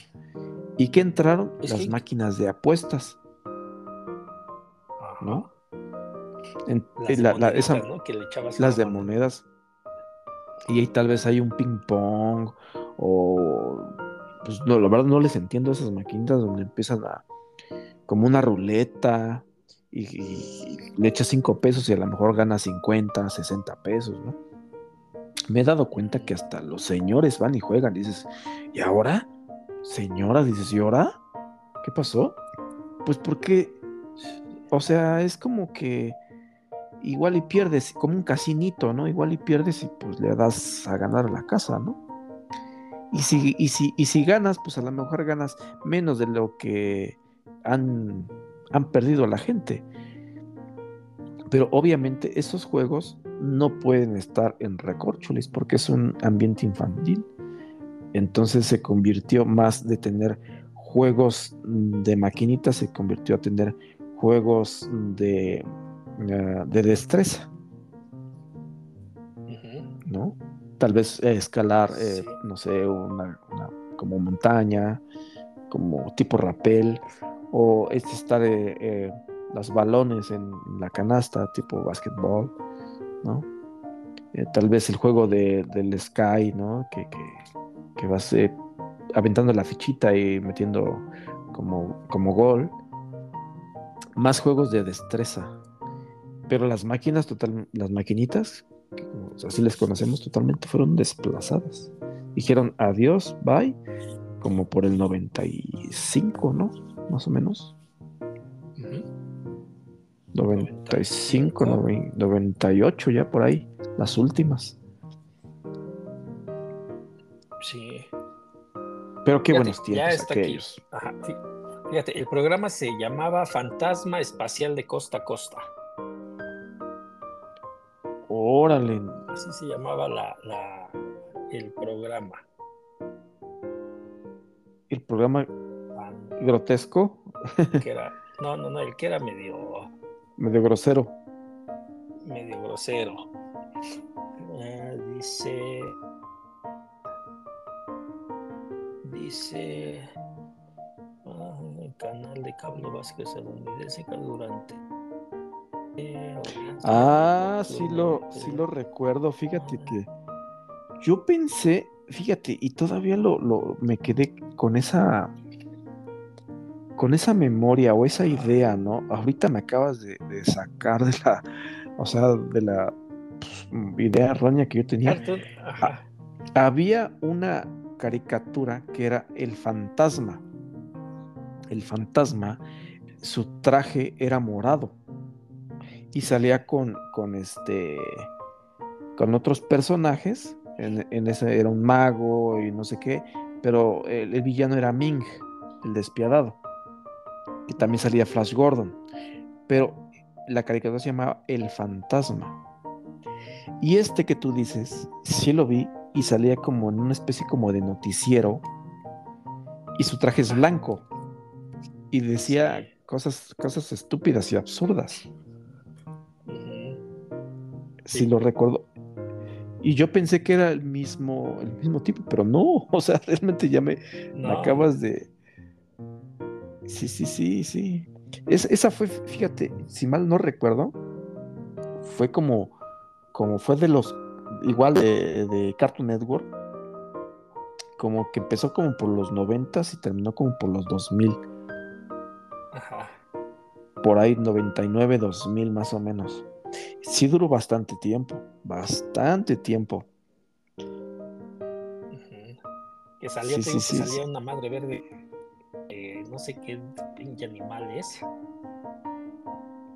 ¿Y qué entraron? Es Las que- máquinas de apuestas. ¿no? En- Las eh, de la- la- moneditas, esa- ¿no? Que le echabas las de monedas. Y ahí tal vez hay un ping pong o... Pues no, la verdad no les entiendo esas maquinitas donde empiezan a... como una ruleta y, le echas 5 pesos y a lo mejor ganas 50, 60 pesos, ¿no? Me he dado cuenta que hasta los señores van y juegan. Dices, ¿y ahora? Señora, dices, ¿y ahora? ¿Qué pasó? Pues porque, o sea, es como que igual y pierdes, como un casinito, ¿no? Igual y pierdes y pues le das a ganar la casa, ¿no? Y si, y si, y si ganas, pues a lo mejor ganas menos de lo que han, han perdido la gente. Pero obviamente esos juegos no pueden estar en recorcholis porque es un ambiente infantil. Entonces se convirtió más de tener juegos de maquinitas, se convirtió a tener juegos de, eh, de destreza. ¿no? Tal vez eh, escalar, eh, Sí. no sé, una, una- como montaña, como tipo rapel, o estar eh, eh, los balones en la canasta, tipo básquetbol, ¿no? Eh, tal vez el juego de, del Sky, ¿no? Que, que, que vas aventando la fichita y metiendo como, como gol. Más juegos de destreza. Pero las máquinas, total, las maquinitas, así les conocemos, totalmente fueron desplazadas. Dijeron adiós, bye, como por el 95, ¿no? Más o menos. Ujú. 95, noven- 98 ya por ahí, las últimas. Sí. Pero qué Fíjate, buenos ya tiempos está aquí. Ajá, fí- Fíjate, el programa se llamaba Fantasma Espacial de Costa a Costa. Órale, Así se llamaba la, la- el programa. El programa grotesco que era, no, no, no, el que era medio, Medio grosero. medio grosero. Ah, dice, dice, ah, el canal de cable básico estadounidense durante. eh, Ah, sí lo, sí lo recuerdo. Fíjate que yo pensé, fíjate, y todavía lo, lo me quedé con esa con esa memoria o esa idea, ¿no? Ahorita me acabas de, de sacar de la, o sea, de la pues, idea errónea que yo tenía. Cartoon, ajá. Había una caricatura que era el fantasma. El fantasma, su traje era morado y salía con, con este, con otros personajes. En, en ese era un mago y no sé qué, pero el, el villano era Ming, el despiadado. Y también salía Flash Gordon. Pero la caricatura se llamaba El Fantasma. Y este que tú dices, sí lo vi y salía como en una especie como de noticiero. Y su traje es blanco. Y decía cosas, cosas estúpidas y absurdas. Si Sí. lo recuerdo. Y yo pensé que era el mismo, el mismo tipo, pero no. [LAUGHS] O sea, realmente ya me, acabas de. Sí, sí, sí, sí. Es- esa fue, fíjate, si mal no recuerdo, fue como, como fue de los, igual de, de Cartoon Network, como que empezó como por los noventas y terminó como por los 2000, Ajá. por ahí 99, 2000 más o menos. Sí duró bastante tiempo, bastante tiempo. Que salió, Sí, te digo sí, que sí, salía una madre verde. eh, no sé qué pinche animal es.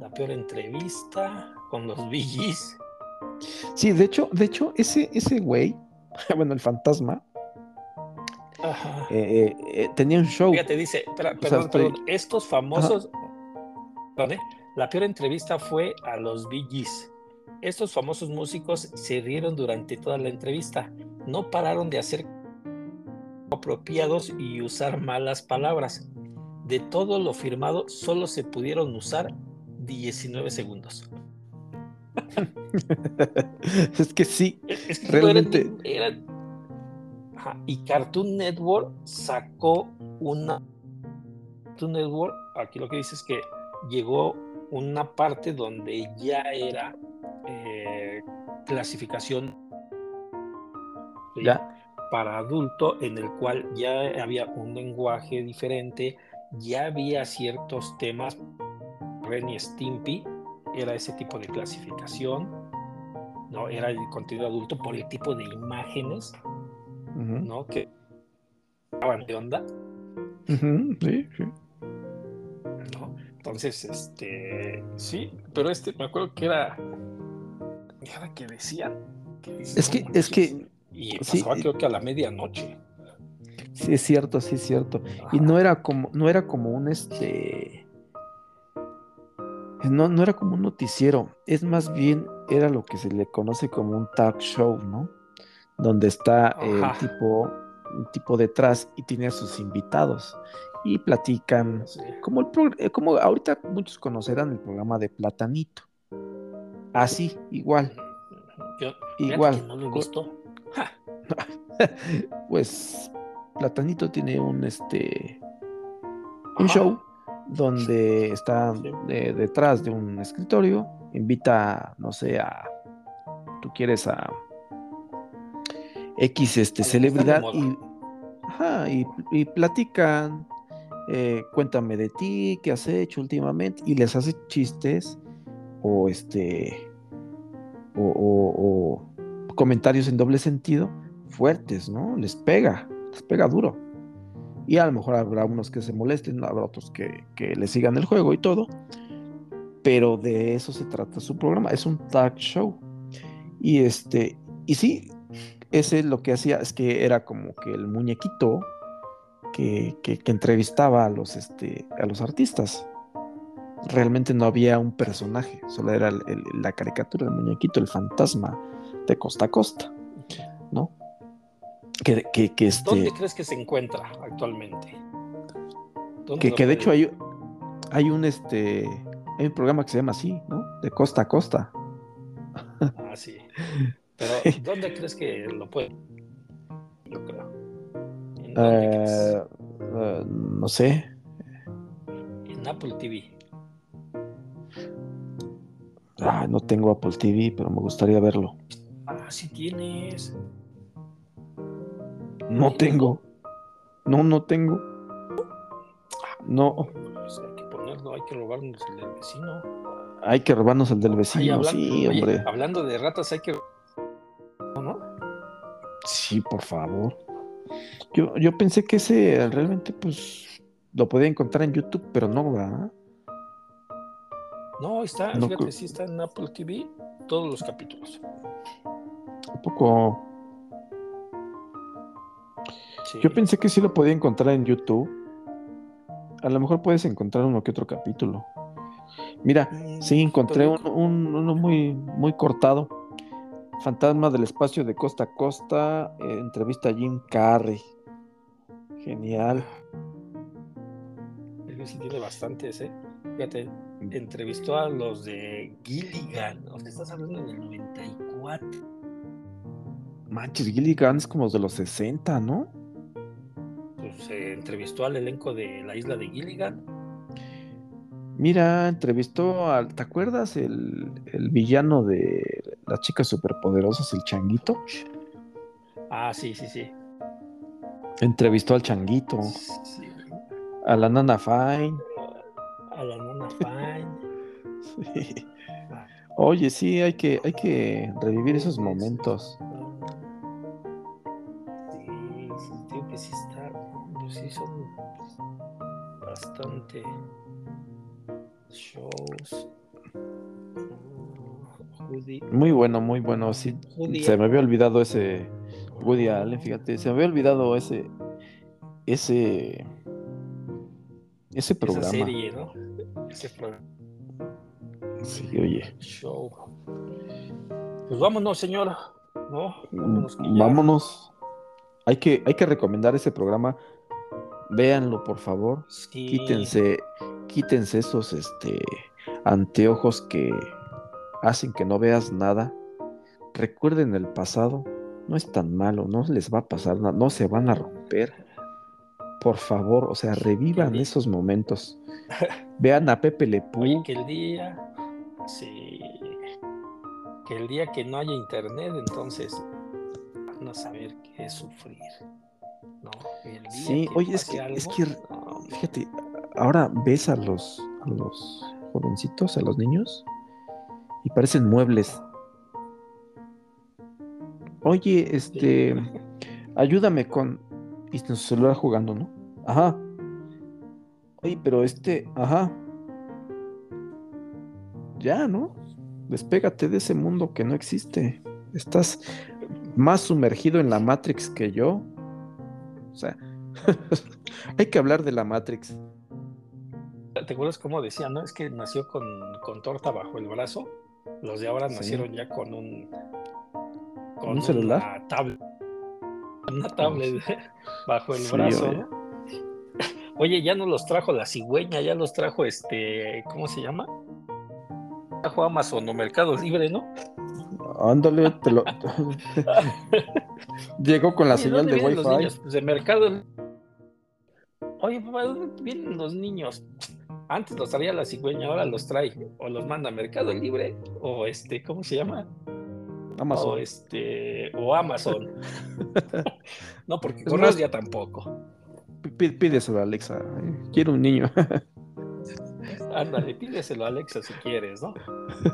La peor entrevista con los VGs. Sí, de hecho, de hecho, ese, ese güey, [LAUGHS] bueno, el fantasma, Ajá. eh, eh, eh, tenía un show. Fíjate, dice, sea, perdón, estoy- perdón, estos famosos. Perdón, ¿eh? La peor entrevista fue a los VGs. Estos famosos músicos se rieron durante toda la entrevista. No pararon de hacer apropiados y usar malas palabras. De todo lo firmado, solo se pudieron usar 19 segundos. [LAUGHS] es que sí, Es que Realmente- Ajá, Y Cartoon Network sacó una. Cartoon Network, aquí lo que dice es que llegó una parte donde ya era eh, clasificación ¿sí? ya. para adulto, en el cual ya había un lenguaje diferente, ya había ciertos temas. Ren y Stimpy era ese tipo de clasificación. ¿no? Era el contenido adulto por el tipo de imágenes, ¿no? Que estaban de onda, sí, sí. ¿no? Entonces, este, sí, pero este, me acuerdo que era, era que decían. que Es "No que, manches", es que, Y sí, pasaba eh, creo que a la medianoche. sí es cierto, sí es cierto. Y no era como, no era como un este. No, no era como un noticiero, es más bien era lo que se le conoce como un talk show, ¿no? Donde está el tipo, un tipo detrás y tiene a sus invitados y platican, Sí. como, el pro- eh, como ahorita muchos conocerán el programa de Platanito. Así, igual, Yo, igual. no lo. Ja, [LAUGHS] pues Platanito tiene un este un Ajá. show donde está Sí. detrás de un escritorio, invita, no sé, a tú quieres a X este celebridad y, ajá, y, y platican, eh, cuéntame de ti, qué has hecho últimamente y les hace chistes o este o, o- o comentarios en doble sentido fuertes, ¿no? Les pega, les pega duro. Y a lo mejor habrá unos que se molesten, habrá otros que, que le sigan el juego y todo. Pero de eso se trata su programa. Es un talk show. Y este, y sí, ese lo que hacía es que era como que el muñequito que, que- que entrevistaba a los, este, a los artistas. Realmente no había un personaje, solo era el- el- la caricatura del muñequito, el fantasma de costa a costa, ¿no? Que, que, que este, ¿Dónde crees que se encuentra actualmente? ¿Dónde que, que de hecho hay, hay un este hay un programa que se llama así, ¿no? De costa a costa. Ah, sí. Pero [LAUGHS] ¿dónde crees que lo puede? Yo creo. Eh, eh, no sé. En Apple TV. Ah, no tengo Apple TV, pero me gustaría verlo. Ah, sí tienes. No tengo. No, no tengo. No, Pues hay que ponerlo, hay que robarnos el del vecino. hay que robarnos el del Ay, vecino. hablando, Sí, oye, hombre. hablando de ratas, hay que. ¿No? no? Sí, por favor. Yo, yo pensé que ese realmente, pues, lo podía encontrar en YouTube, pero no, ¿verdad? No, está, No fíjate, sí está en Apple TV todos los capítulos. Un poco. Sí. Yo pensé que sí lo podía encontrar en YouTube. A lo mejor puedes encontrar uno que otro capítulo. Mira, Mm, sí, encontré un, un- uno muy, muy cortado. Fantasma del espacio de costa a costa. eh, entrevista a Jim Carrey. Genial. Que sí tiene bastantes, ¿eh? Fíjate, entrevistó a los de Gilligan. O sea, estás hablando del 94. Manches, Gilligan es como de los 60, ¿no? Pues eh, entrevistó al elenco de la isla de Gilligan. Mira, entrevistó al. ¿Te acuerdas el, el villano de las chicas superpoderosas, el changuito? Ah, sí, sí, sí. Entrevistó al changuito, Sí. a la nana Fine. A la nana Fine. [LAUGHS] Sí. Oye, sí, hay que, hay que revivir esos momentos. Sí, que sí está. pues sí son bastante shows. Woody, Muy bueno, muy bueno. Sí, Woody se me había olvidado ese Woody Allen, fíjate, se me había olvidado ese, ese, ese esa programa. serie, ¿no? Ese programa. Sí, oye. show. Pues vámonos, señora. ¿No? Vámonos. Hay que, hay que recomendar ese programa. Véanlo, por favor. Sí. Quítense, quítense esos este, anteojos que hacen que no veas nada. Recuerden el pasado. No es tan malo, no les va a pasar nada, no se van a romper. Por favor, o sea, revivan esos momentos. Vean a Pepe Le [LAUGHS] Pew. Oye, que el día. Sí. Que el día que no haya internet, entonces van a saber qué es sufrir. ¿No? El día Sí, que oye, es que- es algo, que- no, Fíjate, ahora ves a los, a los jovencitos, a los niños, y parecen muebles. Oye, este, ayúdame con... Y su celular jugando, ¿no? Ajá. Oye, pero este, ajá. Ya, ¿no? Despégate de ese mundo que no existe. Estás más sumergido en la Matrix que yo. O sea, [LAUGHS] hay que hablar de la Matrix. ¿Te acuerdas cómo decía, no? Es que nació con, con torta bajo el brazo. Los de ahora Sí. nacieron ya con un. Con ¿Un celular? Una tablet. Una tablet [LAUGHS] bajo el Sí, brazo, oye. ya no los trajo la cigüeña, ya los trajo este. ¿Cómo se llama? Trajo Amazon o Mercado Libre, ¿no? Ándale, te lo. [LAUGHS] Llegó con la Oye, señal ¿dónde de los Wi-Fi. niños? Pues de Mercado. Oye, papá, ¿de ¿dónde vienen los niños? Antes los traía la cigüeña, ahora los trae. O los manda a Mercado Libre, o este, ¿cómo se llama? O Amazon. este, o Amazon. [LAUGHS] no, porque correos más- ya tampoco. Pídeselo a Alexa. eh, Quiero un niño. [LAUGHS] Ándale, pídeselo a Alexa si quieres, ¿no?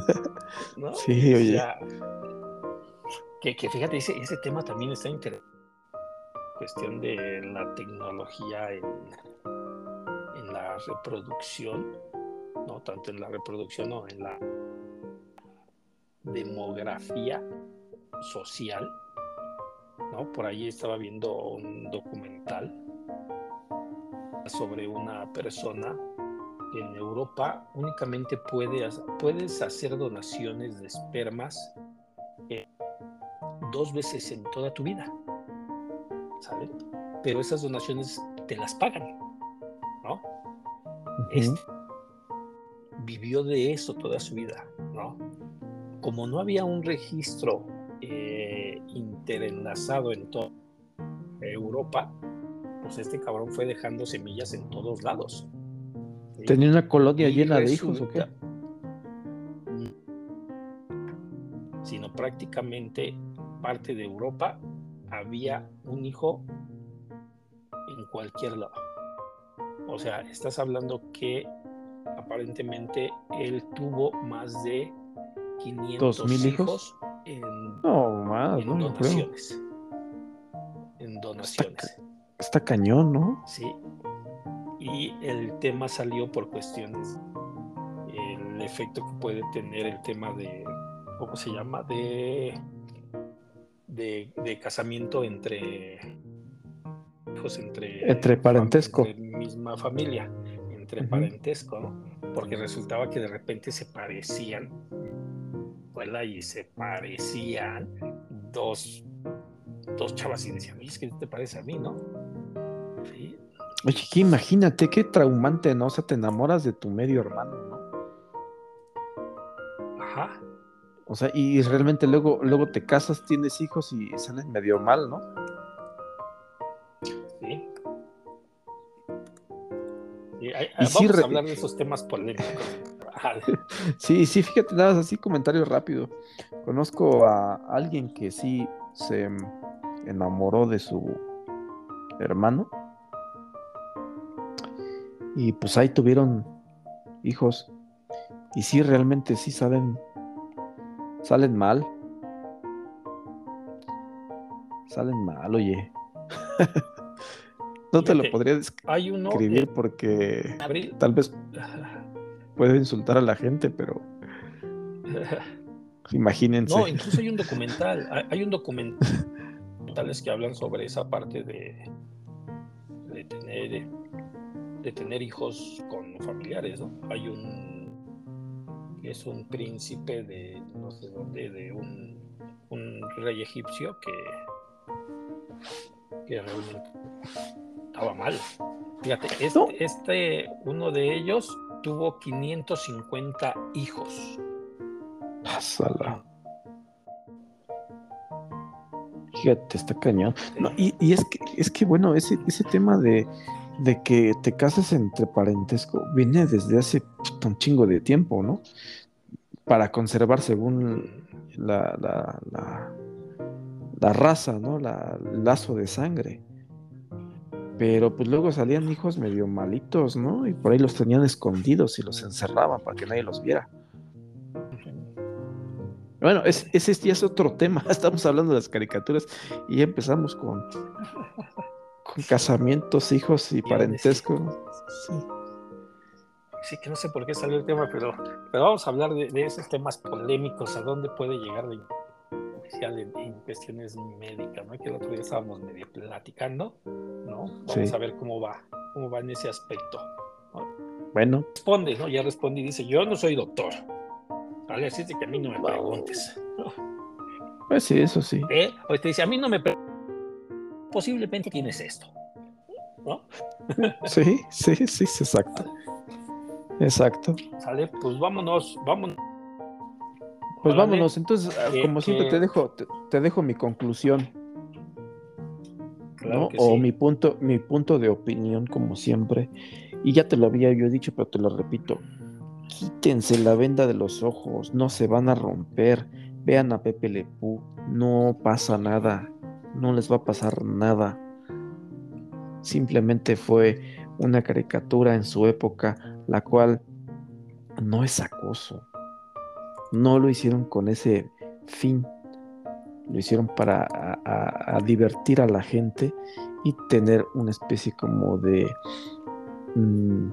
[LAUGHS] ¿No? Sí, oye. O sea, que, que fíjate, ese, ese tema también está interesante. Cuestión de la tecnología en reproducción, no tanto en la reproducción o en la demografía social. ¿no? Por ahí estaba viendo un documental sobre una persona que en Europa únicamente puede, puedes hacer donaciones de espermas eh, dos veces en toda tu vida. ¿Sale? Pero esas donaciones te las pagan, Este, vivió de eso toda su vida, ¿no? Como no había un registro eh, interenlazado en toda Europa, pues este cabrón fue dejando semillas en todos lados. ¿Tenía una colonia llena de hijos o qué? Sino prácticamente parte de Europa había un hijo en cualquier lado. O sea, estás hablando que aparentemente él tuvo más de 500 mil hijos? en, donaciones. En donaciones. Está, cañón, ¿no? Sí. Y el tema salió por cuestiones. El efecto que puede tener el tema de, ¿cómo se llama? De, de, casamiento entre hijos, entre, entre parentesco. misma familia entre parentesco, ¿no? Porque resultaba que de repente se parecían, ¿verdad? Y se parecían dos, dos chavas y decían, es que te parece a mí, ¿no? ¿Sí? Oye, que imagínate qué traumante, ¿no? O sea, te enamoras de tu medio hermano, ¿no? Ajá. O sea, y realmente luego, luego te casas, tienes hijos y salen medio mal, ¿no? Vamos a hablar de esos temas polémicos. [LAUGHS] sí, sí, fíjate, nada así comentario rápido. Conozco a alguien que sí se enamoró de su hermano. Y pues ahí tuvieron hijos. Y sí, realmente sí salen, salen mal. Salen mal, oye. [LAUGHS] No te lo podría describir porque tal vez [LAUGHS] puede insultar a la gente, pero [LAUGHS] imagínense. No, incluso hay un documental, [LAUGHS] hay un documental que hablan sobre esa parte de, de tener de tener hijos con familiares, ¿no? Hay un es un príncipe de no sé dónde, de un, un rey egipcio que que realmente estaba mal. Fíjate, este, este, uno de ellos tuvo 550 hijos. Pásala. Fíjate, está cañón. y, es que, es que bueno, ese, ese tema de, de que te cases entre parentesco viene desde hace un chingo de tiempo, ¿no? Para conservar según la, la, la, la raza, ¿no? La, el lazo de sangre. Pero pues luego salían hijos medio malitos, ¿no? Y por ahí los tenían escondidos y los encerraban para que nadie los viera. Bueno, ese, ese ya es otro tema. [LAUGHS] Estamos hablando de las caricaturas y ya empezamos con, con casamientos, hijos y parentesco. Sí. sí. que no sé por qué salió el tema, pero, pero vamos a hablar de, de esos temas polémicos, a dónde puede llegar de en, cuestiones médicas, ¿no? Que el otro día estábamos medio platicando, ¿no? Vamos a ver cómo va, cómo va en ese aspecto. Bueno. Responde, ¿no? Ya respondí, dice, yo no soy doctor. Vale, así que a mí no me preguntes. Pues sí, eso sí. ¿Eh? O te dice, a mí no me preguntes. Posiblemente tienes esto. ¿No? [LAUGHS] sí, sí, sí, exacto. Exacto. Sale, pues vámonos, vámonos pues vámonos, entonces, ah, como siempre te dejo, te, dejo mi conclusión. O mi punto, mi punto de opinión, como siempre. Y ya te lo había yo dicho, pero te lo repito. Quítense la venda de los ojos, no se van a romper. Vean a Pepe Lepú, no pasa nada, no les va a pasar nada. Simplemente fue una caricatura en su época, la cual no es acoso no lo hicieron con ese fin, lo hicieron para divertir a la gente y tener una especie como de mm,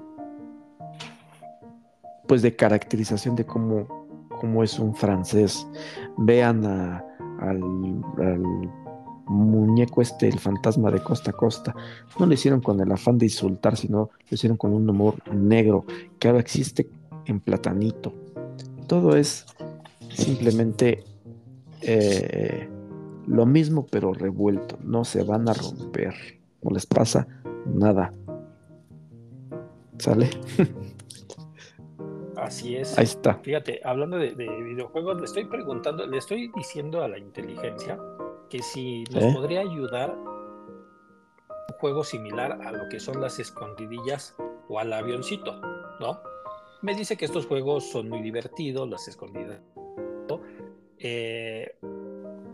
pues de caracterización de cómo, cómo, es un francés. Vean al, muñeco este, el fantasma de costa a costa. No lo hicieron con el afán de insultar, sino lo hicieron con un humor negro que ahora existe en platanito todo es simplemente eh, lo mismo pero revuelto. No se van a romper. No les pasa nada. ¿Sale? [LAUGHS] Así es. Ahí está. Fíjate, hablando de, de videojuegos, le estoy preguntando, le estoy diciendo a la inteligencia que si nos ¿Eh? podría ayudar un juego similar a lo que son las escondidillas o al avioncito, ¿no? Me dice que estos juegos son muy divertidos, las escondidas. Eh,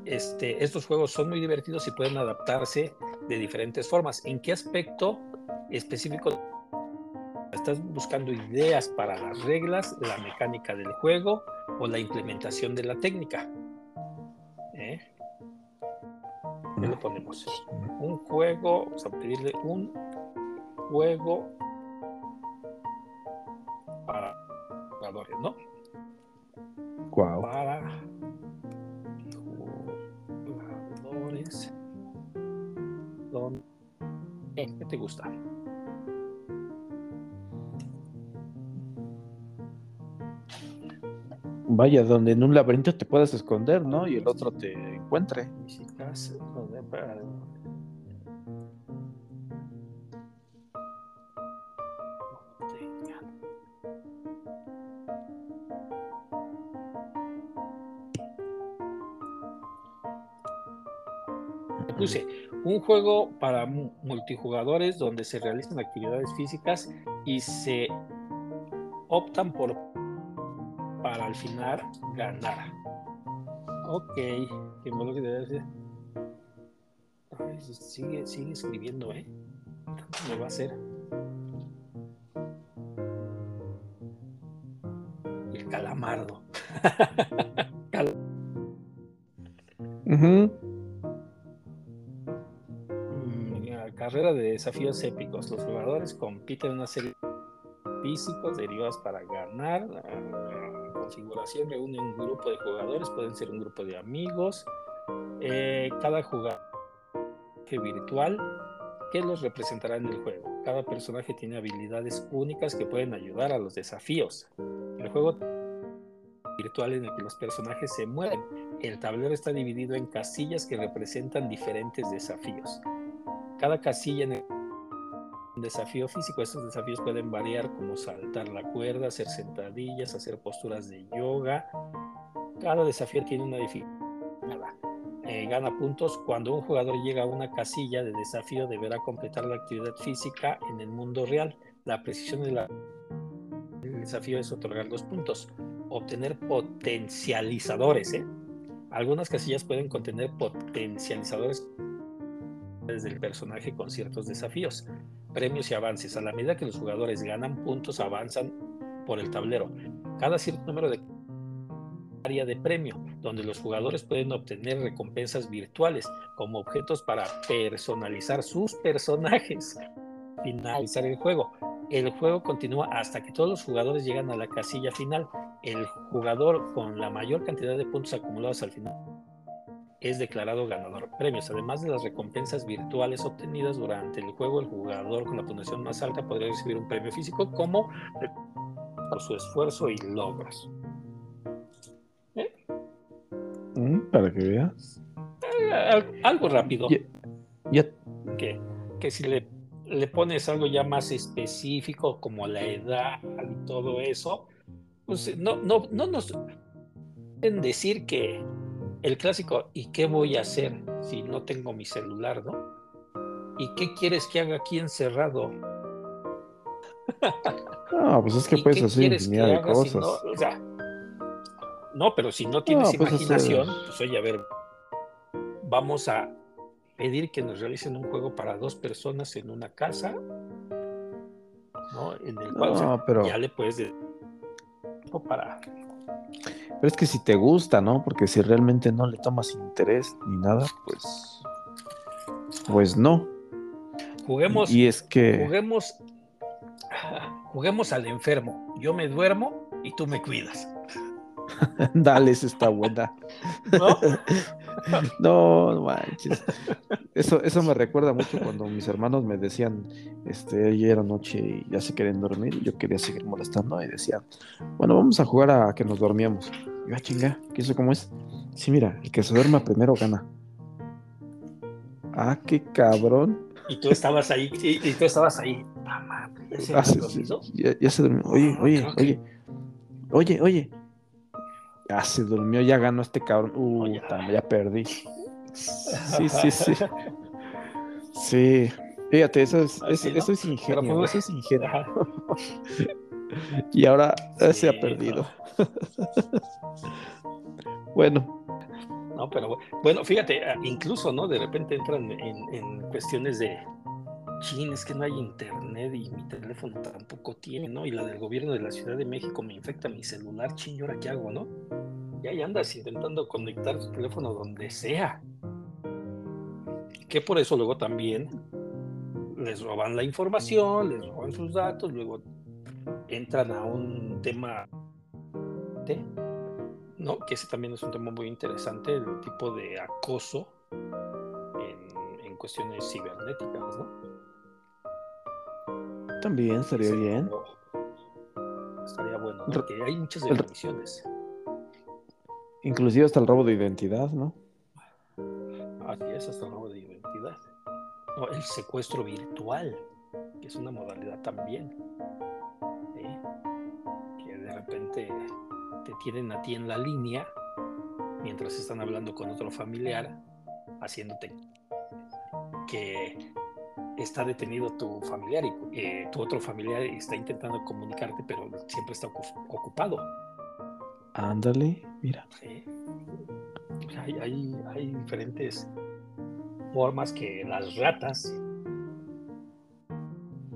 este, estos juegos son muy divertidos y pueden adaptarse de diferentes formas. ¿En qué aspecto específico estás buscando ideas para las reglas, la mecánica del juego o la implementación de la técnica? ¿Eh? ¿Qué le ponemos? Un juego, vamos a pedirle un juego Vaya, donde en un laberinto te puedas esconder, ¿no? Y el otro te encuentre. Puse un juego para mu- multijugadores donde se realizan actividades físicas y se optan por para al final ganar. Ok, qué malo que debe ser. Ay, sigue, sigue escribiendo, ¿eh? Tanto me va a hacer. El calamardo. [LAUGHS] Cal-. Mm, la carrera de desafíos épicos. Los jugadores compiten en una serie de físicos derivados para ganar. Configuración reúne un grupo de jugadores, pueden ser un grupo de amigos. Eh, cada jugador virtual que los representará en el juego. Cada personaje tiene habilidades únicas que pueden ayudar a los desafíos. El juego virtual en el que los personajes se mueven. El tablero está dividido en casillas que representan diferentes desafíos. Cada casilla en el un desafío físico. Estos desafíos pueden variar como saltar la cuerda, hacer sentadillas, hacer posturas de yoga. Cada desafío tiene una dificultad. Eh, gana puntos. Cuando un jugador llega a una casilla de desafío deberá completar la actividad física en el mundo real. La precisión de la el desafío es otorgar dos puntos. Obtener potencializadores. ¿eh? Algunas casillas pueden contener potencializadores desde el personaje con ciertos desafíos. Premios y avances. A la medida que los jugadores ganan puntos, avanzan por el tablero. Cada cierto número de área de premio, donde los jugadores pueden obtener recompensas virtuales como objetos para personalizar sus personajes. [LAUGHS] Finalizar el juego. El juego continúa hasta que todos los jugadores llegan a la casilla final. El jugador con la mayor cantidad de puntos acumulados al final es declarado ganador. Premios. Además de las recompensas virtuales obtenidas durante el juego, el jugador con la puntuación más alta podría recibir un premio físico como por su esfuerzo y logros. Mm, Para que veas. Al- Algo rápido. Ya, ya- que, que si le, le pones algo ya más específico como la edad y todo eso, pues no, no, no nos pueden decir que el clásico, ¿y qué voy a hacer si no tengo mi celular, no? ¿Y qué quieres que haga aquí encerrado? No, pues es que [LAUGHS] ¿Y puedes hacer infinidad de si cosas. no? O sea, no, pero si no tienes No, pues hacer- imaginación, pues oye, a ver, vamos a pedir que nos realicen un juego para dos personas en una casa, ¿no? En el cual, o sea, No, pero, ya le puedes para pero es que si te gusta, ¿no? Porque si realmente no le tomas interés ni nada, pues. Pues no. juguemos, Y es que. juguemos, [LAUGHS] juguemos al enfermo. Yo me duermo y tú me cuidas, [LAUGHS] Dale, esa está buena. [LAUGHS] ¿no? No, manches. Eso, eso me recuerda mucho cuando mis hermanos me decían, este, ayer era noche y ya se querían dormir, y yo quería seguir molestando y decían, bueno, vamos a jugar a que nos dormíamos. Y yo, ah, chinga, ¿qué eso cómo es? Sí, mira, el que se duerma primero gana. Ah, qué cabrón. Y tú estabas ahí, y, y tú estabas ahí. Ah, ¿ya se Ah, sí, sí, dormido? ya, ya se durmió. Oye, Ah, oye, oye. Oye, oye. Ya se durmió, ya ganó este cabrón. Uh, ya. perdí. Sí, sí, sí. [LAUGHS] Sí. Fíjate, eso es, eso es ingenio. Eso es ingenio. [LAUGHS] y ahora se ha perdido. [LAUGHS] bueno. No, pero bueno, fíjate, incluso, ¿no? De repente entran en cuestiones de, chin, es que no hay internet y mi teléfono tampoco tiene, ¿no? Y la del gobierno de la Ciudad de México me infecta mi celular, chin, ¿y ahora qué hago, no? Y ahí andas intentando conectar tu teléfono donde sea. Que por eso luego también les roban la información, les roban sus datos, luego entran a un tema ¿no? Que ese también es un tema muy interesante, el tipo de acoso en, en cuestiones cibernéticas, ¿no? También estaría bien. Estaría bueno, porque hay muchas definiciones. Inclusive hasta el robo de identidad, ¿no? Así es, hasta el robo de identidad. No, el secuestro virtual, que es una modalidad también. Que de repente te tienen a ti en la línea mientras están hablando con otro familiar, haciéndote que está detenido tu familiar y eh, tu otro familiar está intentando comunicarte, pero siempre está ocupado. Ándale, mira. Hay, hay, diferentes formas que las ratas,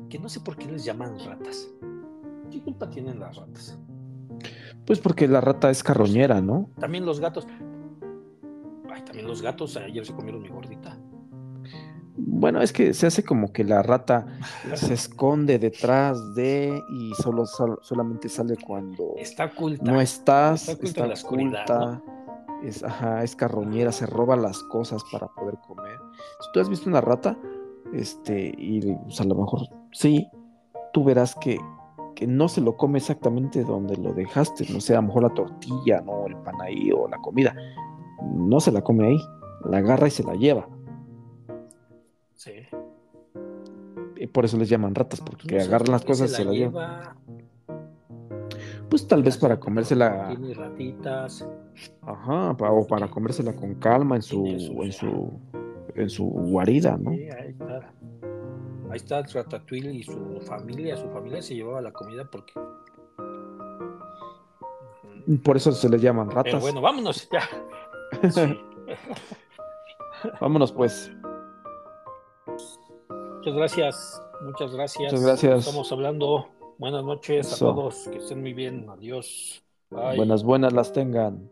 que no sé por qué les llaman ratas. ¿Qué culpa tienen las ratas? Pues porque la rata es carroñera, ¿no? También los gatos. Ay, también los gatos ayer se comieron mi gordita. Bueno, es que se hace como que la rata [LAUGHS] se esconde detrás de y solo, solamente sale cuando está oculta. no estás, está oculta, es, ajá, es carroñera, se roba las cosas para poder comer. Si tú has visto una rata, este, y pues, a lo mejor sí, tú verás que, que no se lo come exactamente donde lo dejaste, no sé, a lo mejor la tortilla, no, el pan ahí o la comida, no se la come ahí, la agarra y se la lleva Sí. Y por eso les llaman ratas, porque agarran las cosas y se, la, llevan. Pues tal vez para comérsela. Tiene ratitas. Ajá, o para comérsela con calma en su, en su, en su guarida, ¿no? Sí, ahí está. Ahí está Ratatouille y su familia. Su familia se llevaba la comida porque. Por eso se les llaman ratas. Pero bueno, vámonos ya. [LAUGHS] vámonos pues. Muchas gracias, muchas gracias. Muchas gracias. Estamos hablando. Buenas noches a todos, que estén muy bien. Adiós. Buenas, buenas las tengan.